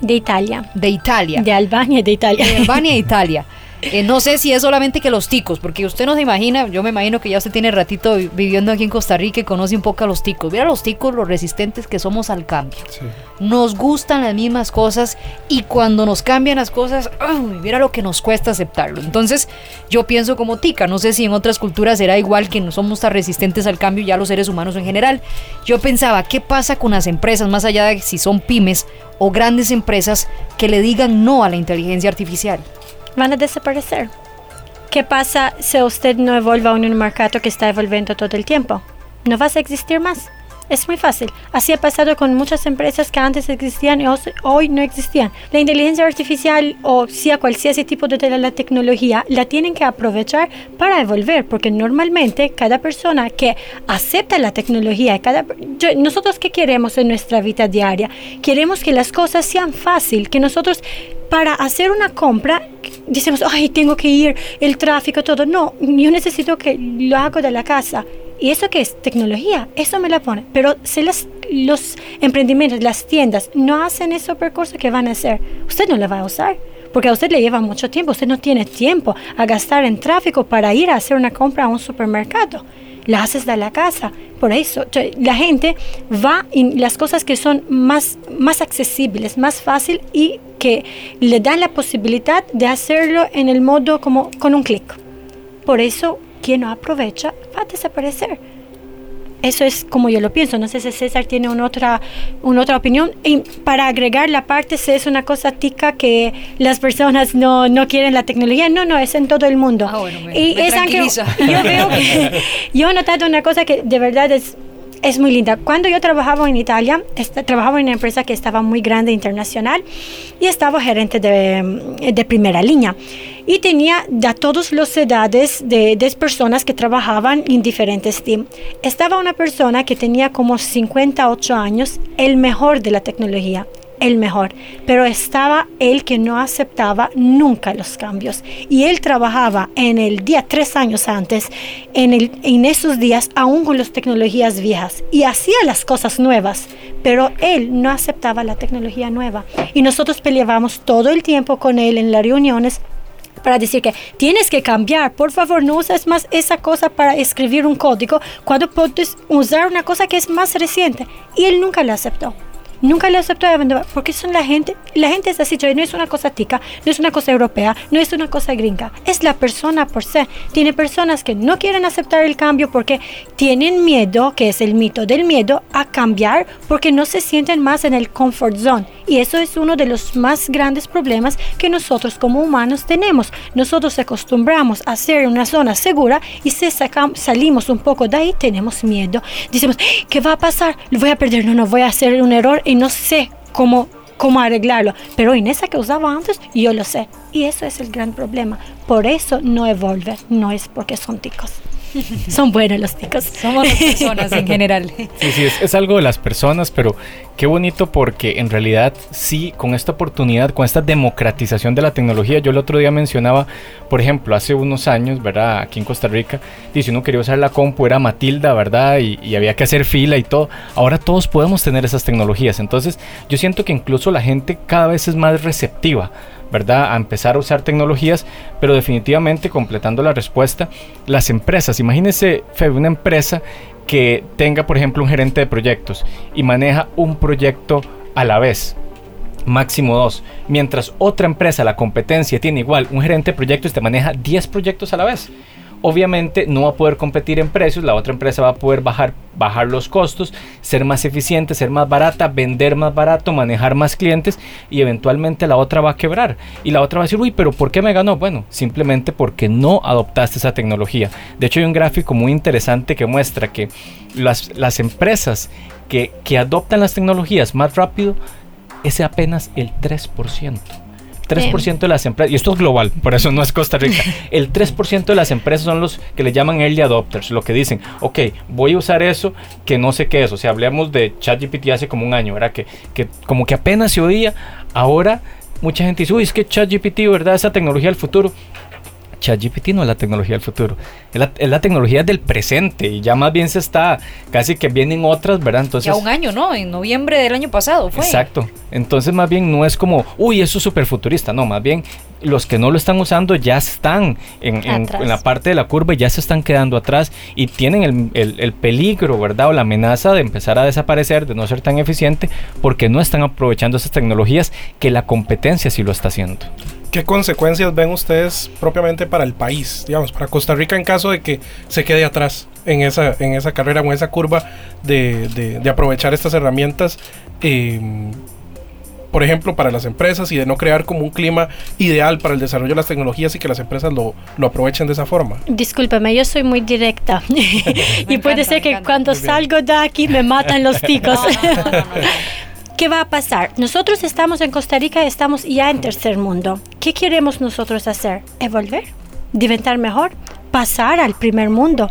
De Italia. de Italia. De Albania y de Italia. De Albania e Italia. Eh, no sé si es solamente que los ticos, porque usted no se imagina, yo me imagino que ya usted tiene ratito vi- viviendo aquí en Costa Rica y conoce un poco a los ticos. Mira los ticos, los resistentes que somos al cambio. Sí. Nos gustan las mismas cosas y cuando nos cambian las cosas, mira lo que nos cuesta aceptarlo. Entonces, yo pienso como tica, no sé si en otras culturas será igual que no somos tan resistentes al cambio ya los seres humanos en general. Yo pensaba, ¿qué pasa con las empresas, más allá de si son pymes o grandes empresas, que le digan no a la inteligencia artificial? Van a desaparecer. ¿Qué pasa si usted no en un mercado que está evolviendo todo el tiempo? No vas a existir más. Es muy fácil. Así ha pasado con muchas empresas que antes existían y hoy no existían. La inteligencia artificial o sea cual sea ese tipo de la tecnología, la tienen que aprovechar para evolver, porque normalmente cada persona que acepta la tecnología, cada, nosotros qué queremos en nuestra vida diaria? Queremos que las cosas sean fácil, que nosotros para hacer una compra decimos, ay, tengo que ir, el tráfico, todo. No, yo necesito que lo hago de la casa. ¿Y eso qué es? Tecnología. Eso me la pone. Pero si las, los emprendimientos, las tiendas, no hacen ese percurso que van a hacer, usted no la va a usar. Porque a usted le lleva mucho tiempo. Usted no tiene tiempo a gastar en tráfico para ir a hacer una compra a un supermercado. La haces de la casa. Por eso la gente va en las cosas que son más, más accesibles, más fácil y que le dan la posibilidad de hacerlo en el modo como con un clic. Por eso, quien no aprovecha va a desaparecer. Eso es como yo lo pienso. No sé si César tiene una otra, una otra opinión. Y para agregar la parte, si es una cosa tica que las personas no, no quieren la tecnología. No, no, es en todo el mundo. Ah, bueno, me- y me es aunque yo veo que yo he notado una cosa que de verdad es es muy linda. Cuando yo trabajaba en Italia, esta- trabajaba en una empresa que estaba muy grande internacional y estaba gerente de, de primera línea. Y tenía a todas las edades de, de personas que trabajaban en diferentes teams. Estaba una persona que tenía como 58 años, el mejor de la tecnología el mejor, pero estaba él que no aceptaba nunca los cambios. Y él trabajaba en el día tres años antes, en, esos días, aún con las tecnologías viejas, y hacía las cosas nuevas, pero él no aceptaba la tecnología nueva. Y nosotros peleábamos todo el tiempo con él en las reuniones para decir que tienes que cambiar, por favor, no uses más esa cosa para escribir un código cuando puedes usar una cosa que es más reciente. Y él nunca la aceptó. Nunca le aceptó porque son la gente, la gente es así, no es una cosa tica, no es una cosa europea, no es una cosa gringa, es la persona por sí. Tiene personas que no quieren aceptar el cambio porque tienen miedo, que es el mito del miedo, a cambiar porque no se sienten más en el comfort zone. Y eso es uno de los más grandes problemas que nosotros como humanos tenemos. Nosotros acostumbramos a ser una zona segura y si sacam- salimos un poco de ahí tenemos miedo. Decimos, "¡Ah! ¿qué va a pasar? Lo voy a perder, no, no, voy a hacer un error y no sé cómo, cómo arreglarlo. Pero en esa que usaba antes, yo lo sé. Y eso es el gran problema. Por eso no evolve, no es porque son ticos. son buenos los ticos. Somos las personas en general. Sí, sí, es, es algo de las personas, pero qué bonito porque en realidad sí, con esta oportunidad, con esta democratización de la tecnología, yo el otro día mencionaba, por ejemplo, hace unos años, ¿verdad? Aquí en Costa Rica, y si uno quería usar la compu era Matilda, ¿verdad? Y, y había que hacer fila y todo. Ahora todos podemos tener esas tecnologías, entonces yo siento que incluso la gente cada vez es más receptiva. ¿Verdad? A empezar a usar tecnologías, pero definitivamente completando la respuesta, las empresas, imagínense, Febe, una empresa que tenga, por ejemplo, un gerente de proyectos y maneja un proyecto a la vez, máximo dos, mientras otra empresa, la competencia, tiene igual un gerente de proyectos y te maneja 10 proyectos a la vez. Obviamente no va a poder competir en precios, la otra empresa va a poder bajar, bajar los costos, ser más eficiente, ser más barata, vender más barato, manejar más clientes y eventualmente la otra va a quebrar. Y la otra va a decir, uy, pero ¿por qué me ganó? Bueno, simplemente porque no adoptaste esa tecnología. De hecho, hay un gráfico muy interesante que muestra que las, las empresas que, que adoptan las tecnologías más rápido es apenas el 3%. 3% de las empresas, y esto es global, por eso no es Costa Rica, el 3% de las empresas son los que le llaman early adopters, lo que dicen, ok, voy a usar eso que no sé qué es, o sea, hablamos de ChatGPT hace como un año, ¿verdad? Que, que como que apenas se oía, ahora mucha gente dice, uy, es que ChatGPT, ¿verdad? Esa tecnología del futuro. ChatGPT no es la tecnología del futuro, es la, es la, tecnología del presente y ya más bien se está, casi que vienen otras, ¿verdad? Entonces, ya un año, ¿no? En noviembre del año pasado fue. Exacto, entonces más bien no es como, uy, eso es súper futurista, no, más bien los que no lo están usando ya están en, en, en, la parte de la curva y ya se están quedando atrás y tienen el, el, el, peligro, ¿verdad? O la amenaza de empezar a desaparecer, de no ser tan eficiente, porque no están aprovechando esas tecnologías que la competencia sí lo está haciendo. ¿Qué consecuencias ven ustedes propiamente para el país, digamos, para Costa Rica en caso de que se quede atrás en esa, en esa carrera o en esa curva de, de, de aprovechar estas herramientas? Eh, por ejemplo, para las empresas y de no crear como un clima ideal para el desarrollo de las tecnologías y que las empresas lo, lo aprovechen de esa forma. Discúlpeme, yo soy muy directa y puede ser que cuando salgo de aquí me matan los picos. ¿Qué va a pasar? Nosotros estamos en Costa Rica, estamos ya en tercer mundo. ¿Qué queremos nosotros hacer? ¿Evolver? ¿Diventar mejor? ¿Pasar al primer mundo?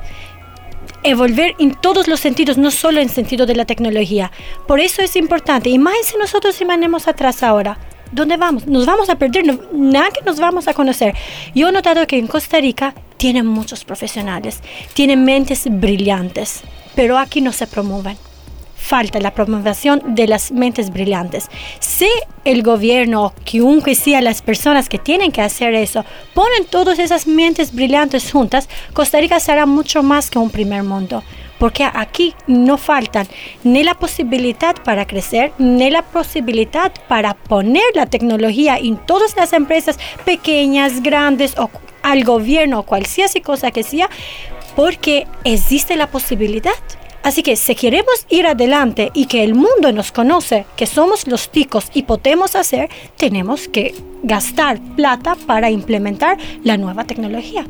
evolver en todos los sentidos, no solo en sentido de la tecnología. Por eso es importante. Y más si nosotros si manemos atrás ahora. ¿Dónde vamos? Nos vamos a perder, no, nada que nos vamos a conocer. Yo he notado que en Costa Rica tienen muchos profesionales, tienen mentes brillantes, pero aquí no se promueven falta la promoción de las mentes brillantes. Si el gobierno que sea las personas que tienen que hacer eso ponen todas esas mentes brillantes juntas, Costa Rica será mucho más que un primer mundo. Porque aquí no faltan ni la posibilidad para crecer, ni la posibilidad para poner la tecnología en todas las empresas pequeñas, grandes o al gobierno o cualquier cosa que sea, porque existe la posibilidad. Así que si queremos ir adelante y que el mundo nos conoce, que somos los ticos y podemos hacer, tenemos que gastar plata para implementar la nueva tecnología.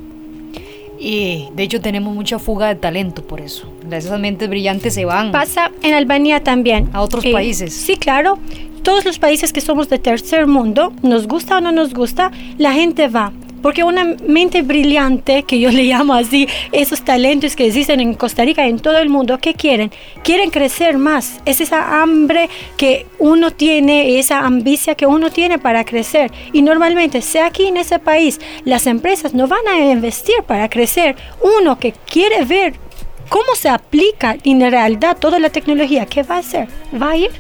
Y de hecho tenemos mucha fuga de talento por eso. Esas mentes brillantes se van. Pasa en Albania también. A otros eh, países. Sí, claro. Todos los países que somos de tercer mundo, nos gusta o no nos gusta, la gente va. Porque una mente brillante, que yo le llamo así, esos talentos que existen en Costa Rica y en todo el mundo, ¿qué quieren? Quieren crecer más. Es esa hambre que uno tiene, esa ambición que uno tiene para crecer. Y normalmente, sea aquí en ese país, las empresas no van a investir para crecer. Uno que quiere ver cómo se aplica en realidad toda la tecnología, ¿qué va a hacer? ¿Va a ir?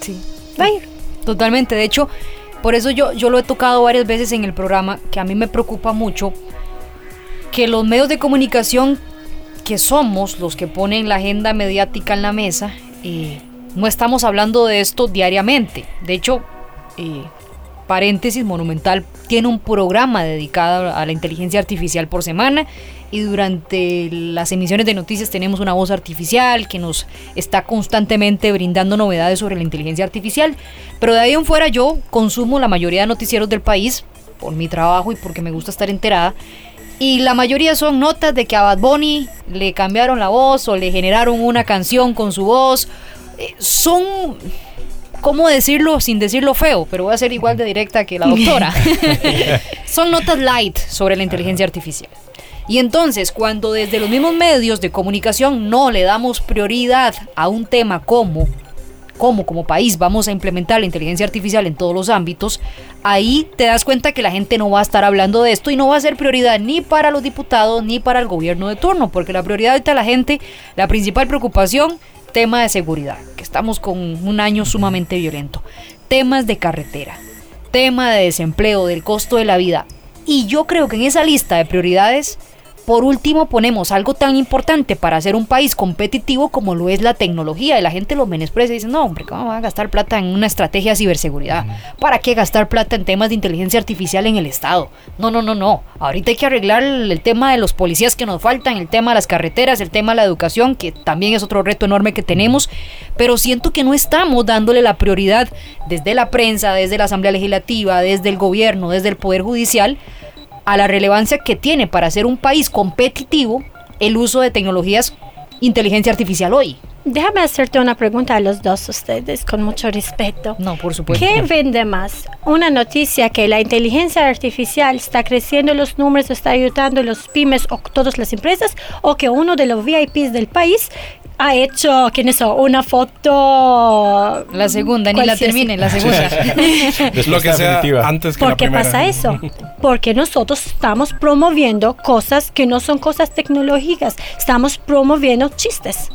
Sí. Va a ir. Totalmente. De hecho, por eso yo, yo lo he tocado varias veces en el programa, que a mí me preocupa mucho que los medios de comunicación que somos los que ponen la agenda mediática en la mesa, eh, no estamos hablando de esto diariamente. De hecho, eh, paréntesis, Monumental tiene un programa dedicado a la inteligencia artificial por semana y durante las emisiones de noticias tenemos una voz artificial que nos está constantemente brindando novedades sobre la inteligencia artificial. Pero de ahí en fuera yo consumo la mayoría de noticieros del país por mi trabajo y porque me gusta estar enterada. Y la mayoría son notas de que a Bad Bunny le cambiaron la voz o le generaron una canción con su voz. Eh, son ¿cómo decirlo sin decirlo feo? Pero voy a ser igual de directa que la doctora. Son notas light sobre la inteligencia artificial. Y entonces, cuando desde los mismos medios de comunicación no le damos prioridad a un tema como cómo como país vamos a implementar la inteligencia artificial en todos los ámbitos, ahí te das cuenta que la gente no va a estar hablando de esto y no va a ser prioridad ni para los diputados ni para el gobierno de turno, porque la prioridad de la gente, la principal preocupación, tema de seguridad, que estamos con un año sumamente violento, temas de carretera, tema de desempleo, del costo de la vida. Y yo creo que en esa lista de prioridades por último, ponemos algo tan importante para ser un país competitivo como lo es la tecnología. Y la gente lo menosprecia y dice, no, hombre, ¿cómo va a gastar plata en una estrategia de ciberseguridad? ¿Para qué gastar plata en temas de inteligencia artificial en el Estado? No, no, no, no. Ahorita hay que arreglar el, tema de los policías que nos faltan, el tema de las carreteras, el tema de la educación, que también es otro reto enorme que tenemos. Pero siento que no estamos dándole la prioridad desde la prensa, desde la Asamblea Legislativa, desde el gobierno, desde el Poder Judicial a la relevancia que tiene para ser un país competitivo el uso de tecnologías inteligencia artificial hoy. Déjame hacerte una pregunta a los dos ustedes con mucho respeto. No, por supuesto. ¿Qué vende más? ¿Una noticia que la inteligencia artificial está creciendo los números, está ayudando a los pymes o todas las empresas? ¿O que uno de los VIPs del país ha hecho, ¿quién es eso? Una foto. La segunda, ni la termine, la segunda. es lo que sea antes que ¿Por qué pasa eso? Porque nosotros estamos promoviendo cosas que no son cosas tecnológicas, estamos promoviendo chistes.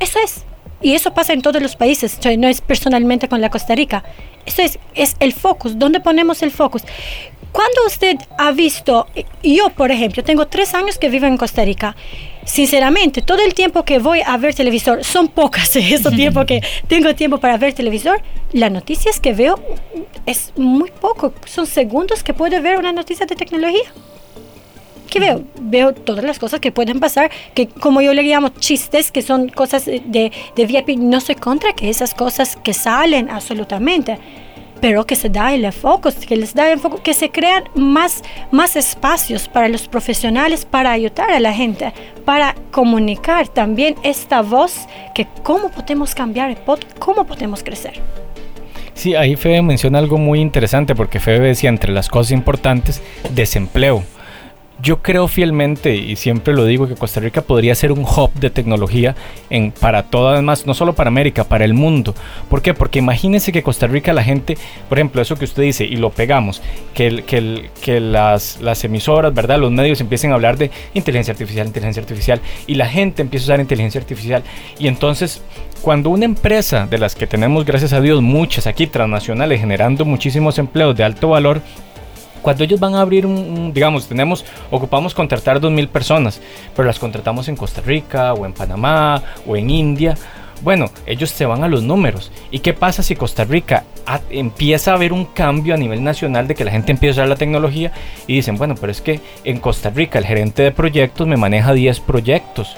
Eso es. Y eso pasa en todos los países, no es personalmente con la Costa Rica. Eso es, es el focus, ¿dónde ponemos el focus? Cuando usted ha visto, yo por ejemplo, tengo tres años que vivo en Costa Rica, sinceramente, todo el tiempo que voy a ver televisor, son pocas ese tiempo que tengo tiempo para ver televisor, las noticias que veo es muy poco, son segundos que puedo ver una noticia de tecnología. ¿Qué veo? Veo todas las cosas que pueden pasar, que como yo le llamo chistes, que son cosas de, de VIP, no soy contra que esas cosas que salen absolutamente pero que se da el enfoque, que les da el enfoque, que se crean más, más espacios para los profesionales para ayudar a la gente, para comunicar también esta voz que cómo podemos cambiar, cómo podemos crecer. Sí, ahí Febe menciona algo muy interesante porque Febe decía entre las cosas importantes desempleo yo creo fielmente y siempre lo digo que Costa Rica podría ser un hub de tecnología en, para todo, además, no solo para América, para el mundo. ¿Por qué? Porque imagínense que Costa Rica la gente, por ejemplo, eso que usted dice y lo pegamos, que, que, que las, las emisoras, ¿verdad? Los medios empiecen a hablar de inteligencia artificial, inteligencia artificial y la gente empieza a usar inteligencia artificial y entonces cuando una empresa de las que tenemos, gracias a Dios, muchas aquí transnacionales generando muchísimos empleos de alto valor, cuando ellos van a abrir un, digamos, tenemos, ocupamos contratar 2.000 personas, pero las contratamos en Costa Rica o en Panamá o en India. Bueno, ellos se van a los números. ¿Y qué pasa si Costa Rica empieza a haber un cambio a nivel nacional de que la gente empieza a usar la tecnología y dicen, bueno, pero es que en Costa Rica el gerente de proyectos me maneja 10 proyectos,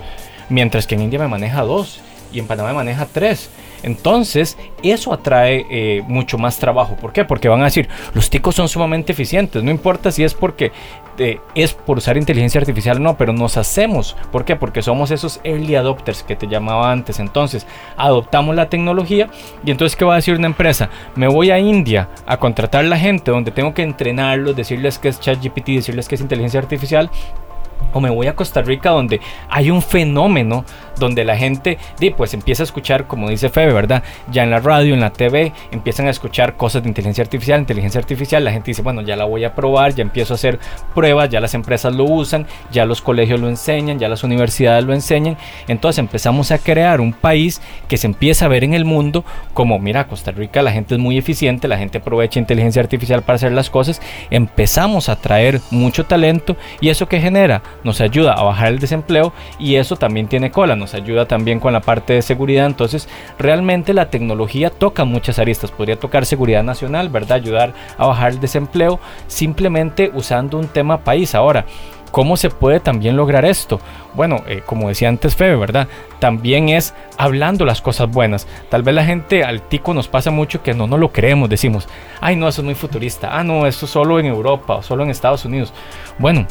mientras que en India me maneja 2 y en Panamá me maneja 3. Entonces, eso atrae eh, mucho más trabajo. ¿Por qué? Porque van a decir, los ticos son sumamente eficientes. No importa si es porque eh, es por usar inteligencia artificial o no, pero nos hacemos. ¿Por qué? Porque somos esos early adopters que te llamaba antes. Entonces, adoptamos la tecnología y entonces, ¿qué va a decir una empresa? Me voy a India a contratar la gente donde tengo que entrenarlos, decirles que es ChatGPT, decirles que es inteligencia artificial o me voy a Costa Rica donde hay un fenómeno donde la gente pues empieza a escuchar como dice Febe verdad ya en la radio en la TV empiezan a escuchar cosas de inteligencia artificial inteligencia artificial la gente dice bueno ya la voy a probar ya empiezo a hacer pruebas ya las empresas lo usan ya los colegios lo enseñan ya las universidades lo enseñan entonces empezamos a crear un país que se empieza a ver en el mundo como mira Costa Rica la gente es muy eficiente la gente aprovecha inteligencia artificial para hacer las cosas empezamos a traer mucho talento y eso que genera nos ayuda a bajar el desempleo y eso también tiene cola, ayuda también con la parte de seguridad. Entonces, realmente la tecnología toca muchas aristas. Podría tocar seguridad nacional, ¿verdad? Ayudar a bajar el desempleo simplemente usando un tema país. Ahora, ¿Cómo se puede también lograr esto? Bueno, eh, como decía antes Febe, ¿verdad? También es hablando las cosas buenas. Tal vez la gente al tico nos pasa mucho que no nos lo creemos. Decimos, ay no, eso es muy futurista. Ah, no, eso solo en Europa o solo en Estados Unidos. Bueno,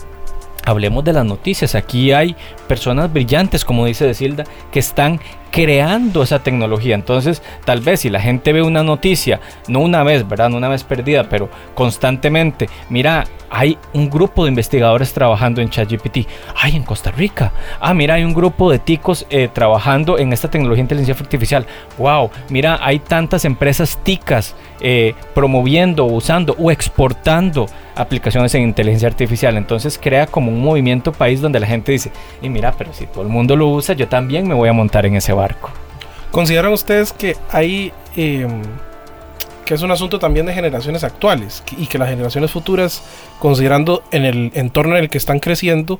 hablemos de las noticias. Aquí hay personas brillantes, como dice Desilda, que están creando esa tecnología. Entonces, tal vez si la gente ve una noticia, no una vez, ¿verdad? No una vez perdida, pero constantemente, mira, hay un grupo de investigadores trabajando en ChatGPT. Ay, en Costa Rica. Ah, mira, hay un grupo de ticos eh, trabajando en esta tecnología de inteligencia artificial. Wow, mira, hay tantas empresas ticas eh, promoviendo, usando o exportando aplicaciones en inteligencia artificial. Entonces crea como un movimiento país donde la gente dice, y mira, pero si todo el mundo lo usa, yo también me voy a montar en ese barco. ¿Consideran ustedes que hay... Em, que es un asunto también de generaciones actuales y que las generaciones futuras, considerando en el entorno en el que están creciendo,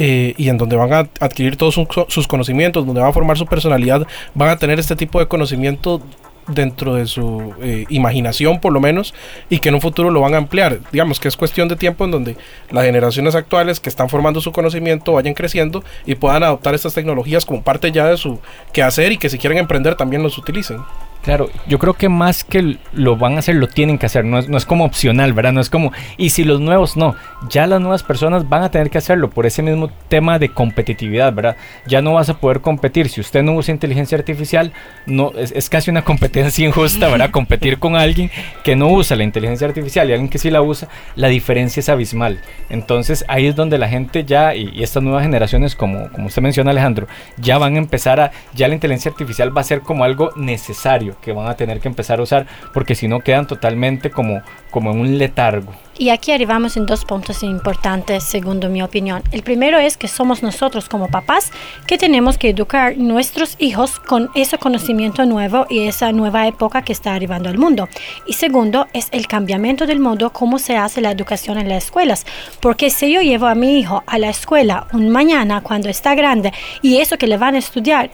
eh, y en donde van a adquirir todos sus conocimientos, donde van a formar su personalidad, van a tener este tipo de conocimiento dentro de su eh, imaginación por lo menos y que en un futuro lo van a ampliar. Digamos que es cuestión de tiempo en donde las generaciones actuales que están formando su conocimiento vayan creciendo y puedan adoptar estas tecnologías como parte ya de su quehacer y que si quieren emprender también los utilicen. Claro, yo creo que más que lo van a hacer, lo tienen que hacer. No es, no es como opcional, ¿verdad? No es como, y si los nuevos no, ya las nuevas personas van a tener que hacerlo por ese mismo tema de competitividad, ¿verdad? Ya no vas a poder competir. Si usted no usa inteligencia artificial, no es, es casi una competencia injusta, ¿verdad? Competir con alguien que no usa la inteligencia artificial y alguien que sí la usa, la diferencia es abismal. Entonces ahí es donde la gente ya, y, estas nuevas generaciones, como, como usted menciona Alejandro, ya van a empezar a, ya la inteligencia artificial va a ser como algo necesario que van a tener que empezar a usar porque si no quedan totalmente como, como en un letargo. Y aquí arribamos en dos puntos importantes, según mi opinión. El primero es que somos nosotros como papás que tenemos que educar nuestros hijos con ese conocimiento nuevo y esa nueva época que está arribando al mundo. Y segundo es el cambiamiento del modo cómo se hace la educación en las escuelas. Porque si yo llevo a mi hijo a la escuela un mañana cuando está grande y eso que le van a estudiar,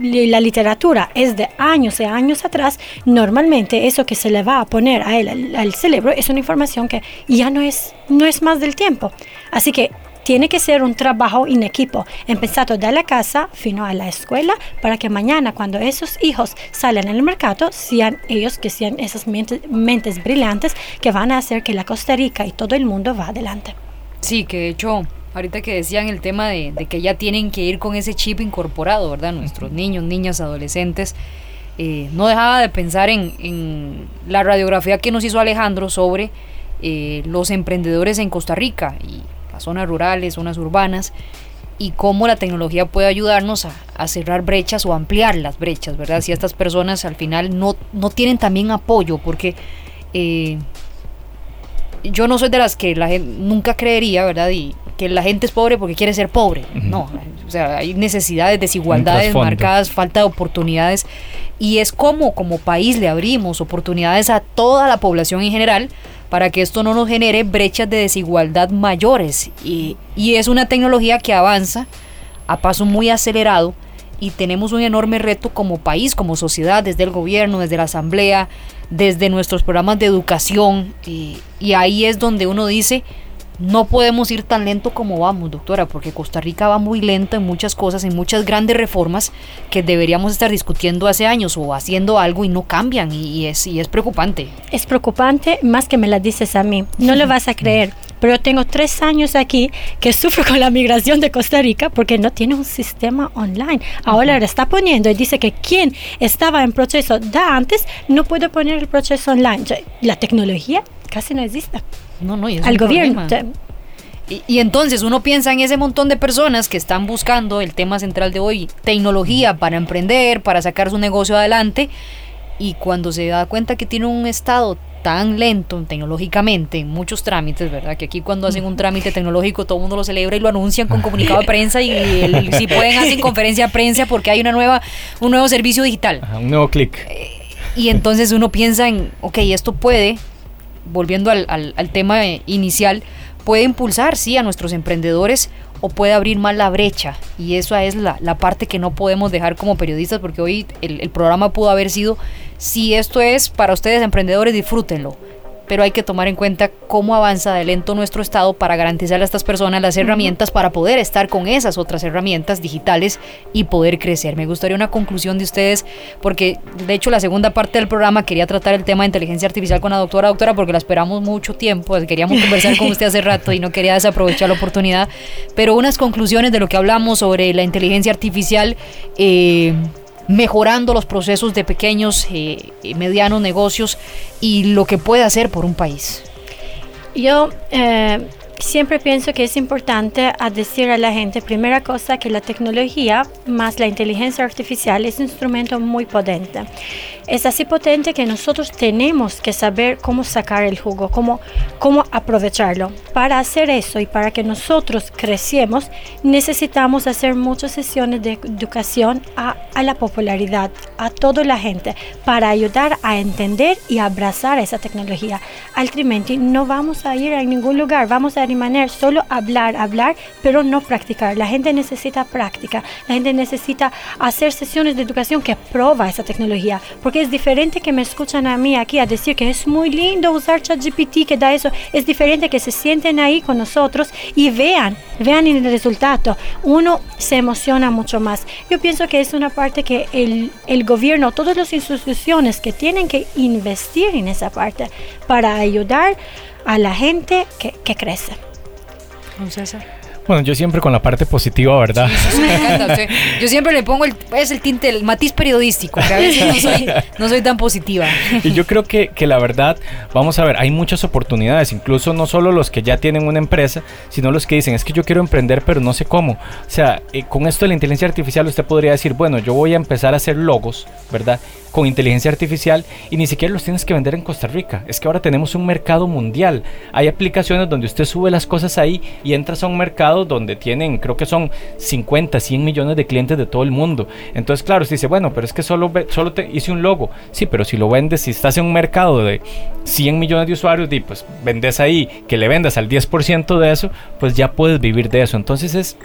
la literatura es de años y años atrás, normalmente eso que se le va a poner a él, al cerebro, es una información que ya no es, no es más del tiempo. Así que tiene que ser un trabajo en equipo, empezando de la casa fino a la escuela, para que mañana cuando esos hijos salen al mercado, sean ellos que sean esas mentes, brillantes que van a hacer que la Costa Rica y todo el mundo va adelante. Sí, que de hecho, ahorita que decían el tema de, que ya tienen que ir con ese chip incorporado, ¿verdad? Nuestros niños, niñas, adolescentes. Eh, no dejaba de pensar en, en, la radiografía que nos hizo Alejandro sobre eh, los emprendedores en Costa Rica y las zonas rurales, zonas urbanas, y cómo la tecnología puede ayudarnos a, a, cerrar brechas o ampliar las brechas, ¿verdad? Si estas personas al final no, no tienen también apoyo, porque eh, yo no soy de las que la gente nunca creería, ¿verdad? Y que la gente es pobre porque quiere ser pobre. Uh -huh. No, o sea, hay necesidades, desigualdades marcadas, falta de oportunidades. Y es como como país le abrimos oportunidades a toda la población en general para que esto no nos genere brechas de desigualdad mayores. Y, y es una tecnología que avanza a paso muy acelerado y tenemos un enorme reto como país, como sociedad, desde el gobierno, desde la asamblea, desde nuestros programas de educación. Y, y ahí es donde uno dice, no podemos ir tan lento como vamos, doctora, porque Costa Rica va muy lento en muchas cosas, en muchas grandes reformas que deberíamos estar discutiendo hace años o haciendo algo y no cambian y es, y es preocupante. Es preocupante más que me la dices a mí. No lo vas a creer, pero tengo tres años aquí que sufro con la migración de Costa Rica porque no tiene un sistema online. Ahora lo está poniendo y dice que quien estaba en proceso de antes no puede poner el proceso online. La tecnología casi no existe. No, no, y es al gobierno. Y, y, entonces uno piensa en ese montón de personas que están buscando el tema central de hoy, tecnología para emprender, para sacar su negocio adelante, y cuando se da cuenta que tiene un estado tan lento tecnológicamente en muchos trámites, ¿verdad? Que aquí cuando hacen un trámite tecnológico todo el mundo lo celebra y lo anuncian con comunicado de prensa y el, si pueden hacen conferencia de prensa porque hay una nueva un nuevo servicio digital. Ajá, un nuevo clic. Eh, y entonces uno piensa en, ok, esto puede volviendo al, al, al, tema inicial, puede impulsar, sí, a nuestros emprendedores o puede abrir más la brecha. Y eso es la, la parte que no podemos dejar como periodistas, porque hoy el, el, programa pudo haber sido, si esto es para ustedes emprendedores, disfrútenlo. Pero hay que tomar en cuenta cómo avanza de lento nuestro Estado para garantizar a estas personas las herramientas para poder estar con esas otras herramientas digitales y poder crecer. Me gustaría una conclusión de ustedes, porque de hecho la segunda parte del programa quería tratar el tema de inteligencia artificial con la doctora, doctora, porque la esperamos mucho tiempo, queríamos conversar con usted hace rato y no quería desaprovechar la oportunidad, pero unas conclusiones de lo que hablamos sobre la inteligencia artificial. Eh, mejorando los procesos de pequeños y eh, medianos negocios y lo que puede hacer por un país. Yo eh, siempre pienso que es importante decir a la gente, primera cosa, que la tecnología más la inteligencia artificial es un instrumento muy potente. Es así potente que nosotros tenemos que saber cómo sacar el jugo, cómo, cómo aprovecharlo. Para hacer eso y para que nosotros creciemos, necesitamos hacer muchas sesiones de educación a, a la popularidad, a toda la gente, para ayudar a entender y abrazar esa tecnología. Altrimenti no vamos a ir a ningún lugar, vamos a Sari Maner, solo hablar, hablar, pero no practicar. La gente necesita práctica, la gente necesita hacer sesiones de educación que prueba esa tecnología, porque es diferente que me escuchan a mí aquí a decir que es muy lindo usar ChatGPT, que da eso, es diferente que se sienten ahí con nosotros y vean, vean el resultado. Uno se emociona mucho más. Yo pienso que es una parte que el, el gobierno, todas las instituciones que tienen que investir en esa parte para ayudar a la gente que, que crece. Bueno, yo siempre con la parte positiva, ¿verdad? Sí, me encanta. Yo siempre le pongo el, es el tinte, el matiz periodístico, que a veces no soy, no soy tan positiva. Y yo creo que, que, la verdad, vamos a ver, hay muchas oportunidades, incluso no solo los que ya tienen una empresa, sino los que dicen, es que yo quiero emprender, pero no sé cómo. O sea, eh, con esto de la inteligencia artificial usted podría decir, bueno, yo voy a empezar a hacer logos, ¿verdad? Con inteligencia artificial y ni siquiera los tienes que vender en Costa Rica. Es que ahora tenemos un mercado mundial. Hay aplicaciones donde usted sube las cosas ahí y entras a un mercado donde tienen, creo que son 50, 100 millones de clientes de todo el mundo. Entonces, claro, se dice, bueno, pero es que solo, solo te hice un logo. Sí, pero si lo vendes, si estás en un mercado de 100 millones de usuarios, y pues vendes ahí, que le vendas al 10% de eso, pues ya puedes vivir de eso. Entonces es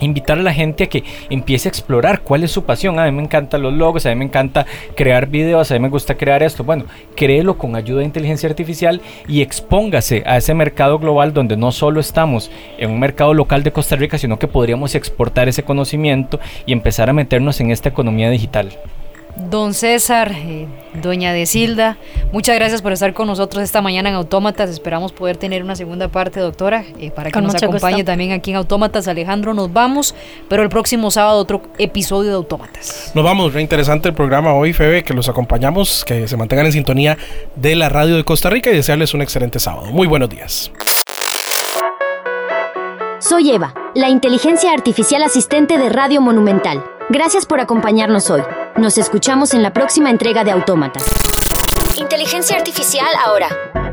invitar a la gente a que empiece a explorar cuál es su pasión. A mí me encantan los logos, a mí me encanta crear videos, a mí me gusta crear esto. Bueno, créelo con ayuda de inteligencia artificial y expóngase a ese mercado global donde no solo estamos en un mercado local de Costa Rica, sino que podríamos exportar ese conocimiento y empezar a meternos en esta economía digital. Don César, eh, doña Desilda, muchas gracias por estar con nosotros esta mañana en Autómatas. Esperamos poder tener una segunda parte, doctora, eh, para que Con nos acompañe gusto. también aquí en Autómatas. Alejandro, nos vamos, pero el próximo sábado otro episodio de Autómatas. Nos vamos, re interesante el programa hoy, Febe, que los acompañamos, que se mantengan en sintonía de la radio de Costa Rica y desearles un excelente sábado. Muy buenos días. Soy Eva, la inteligencia artificial asistente de Radio Monumental. Gracias por acompañarnos hoy. Nos escuchamos en la próxima entrega de Autómatas. Inteligencia artificial ahora.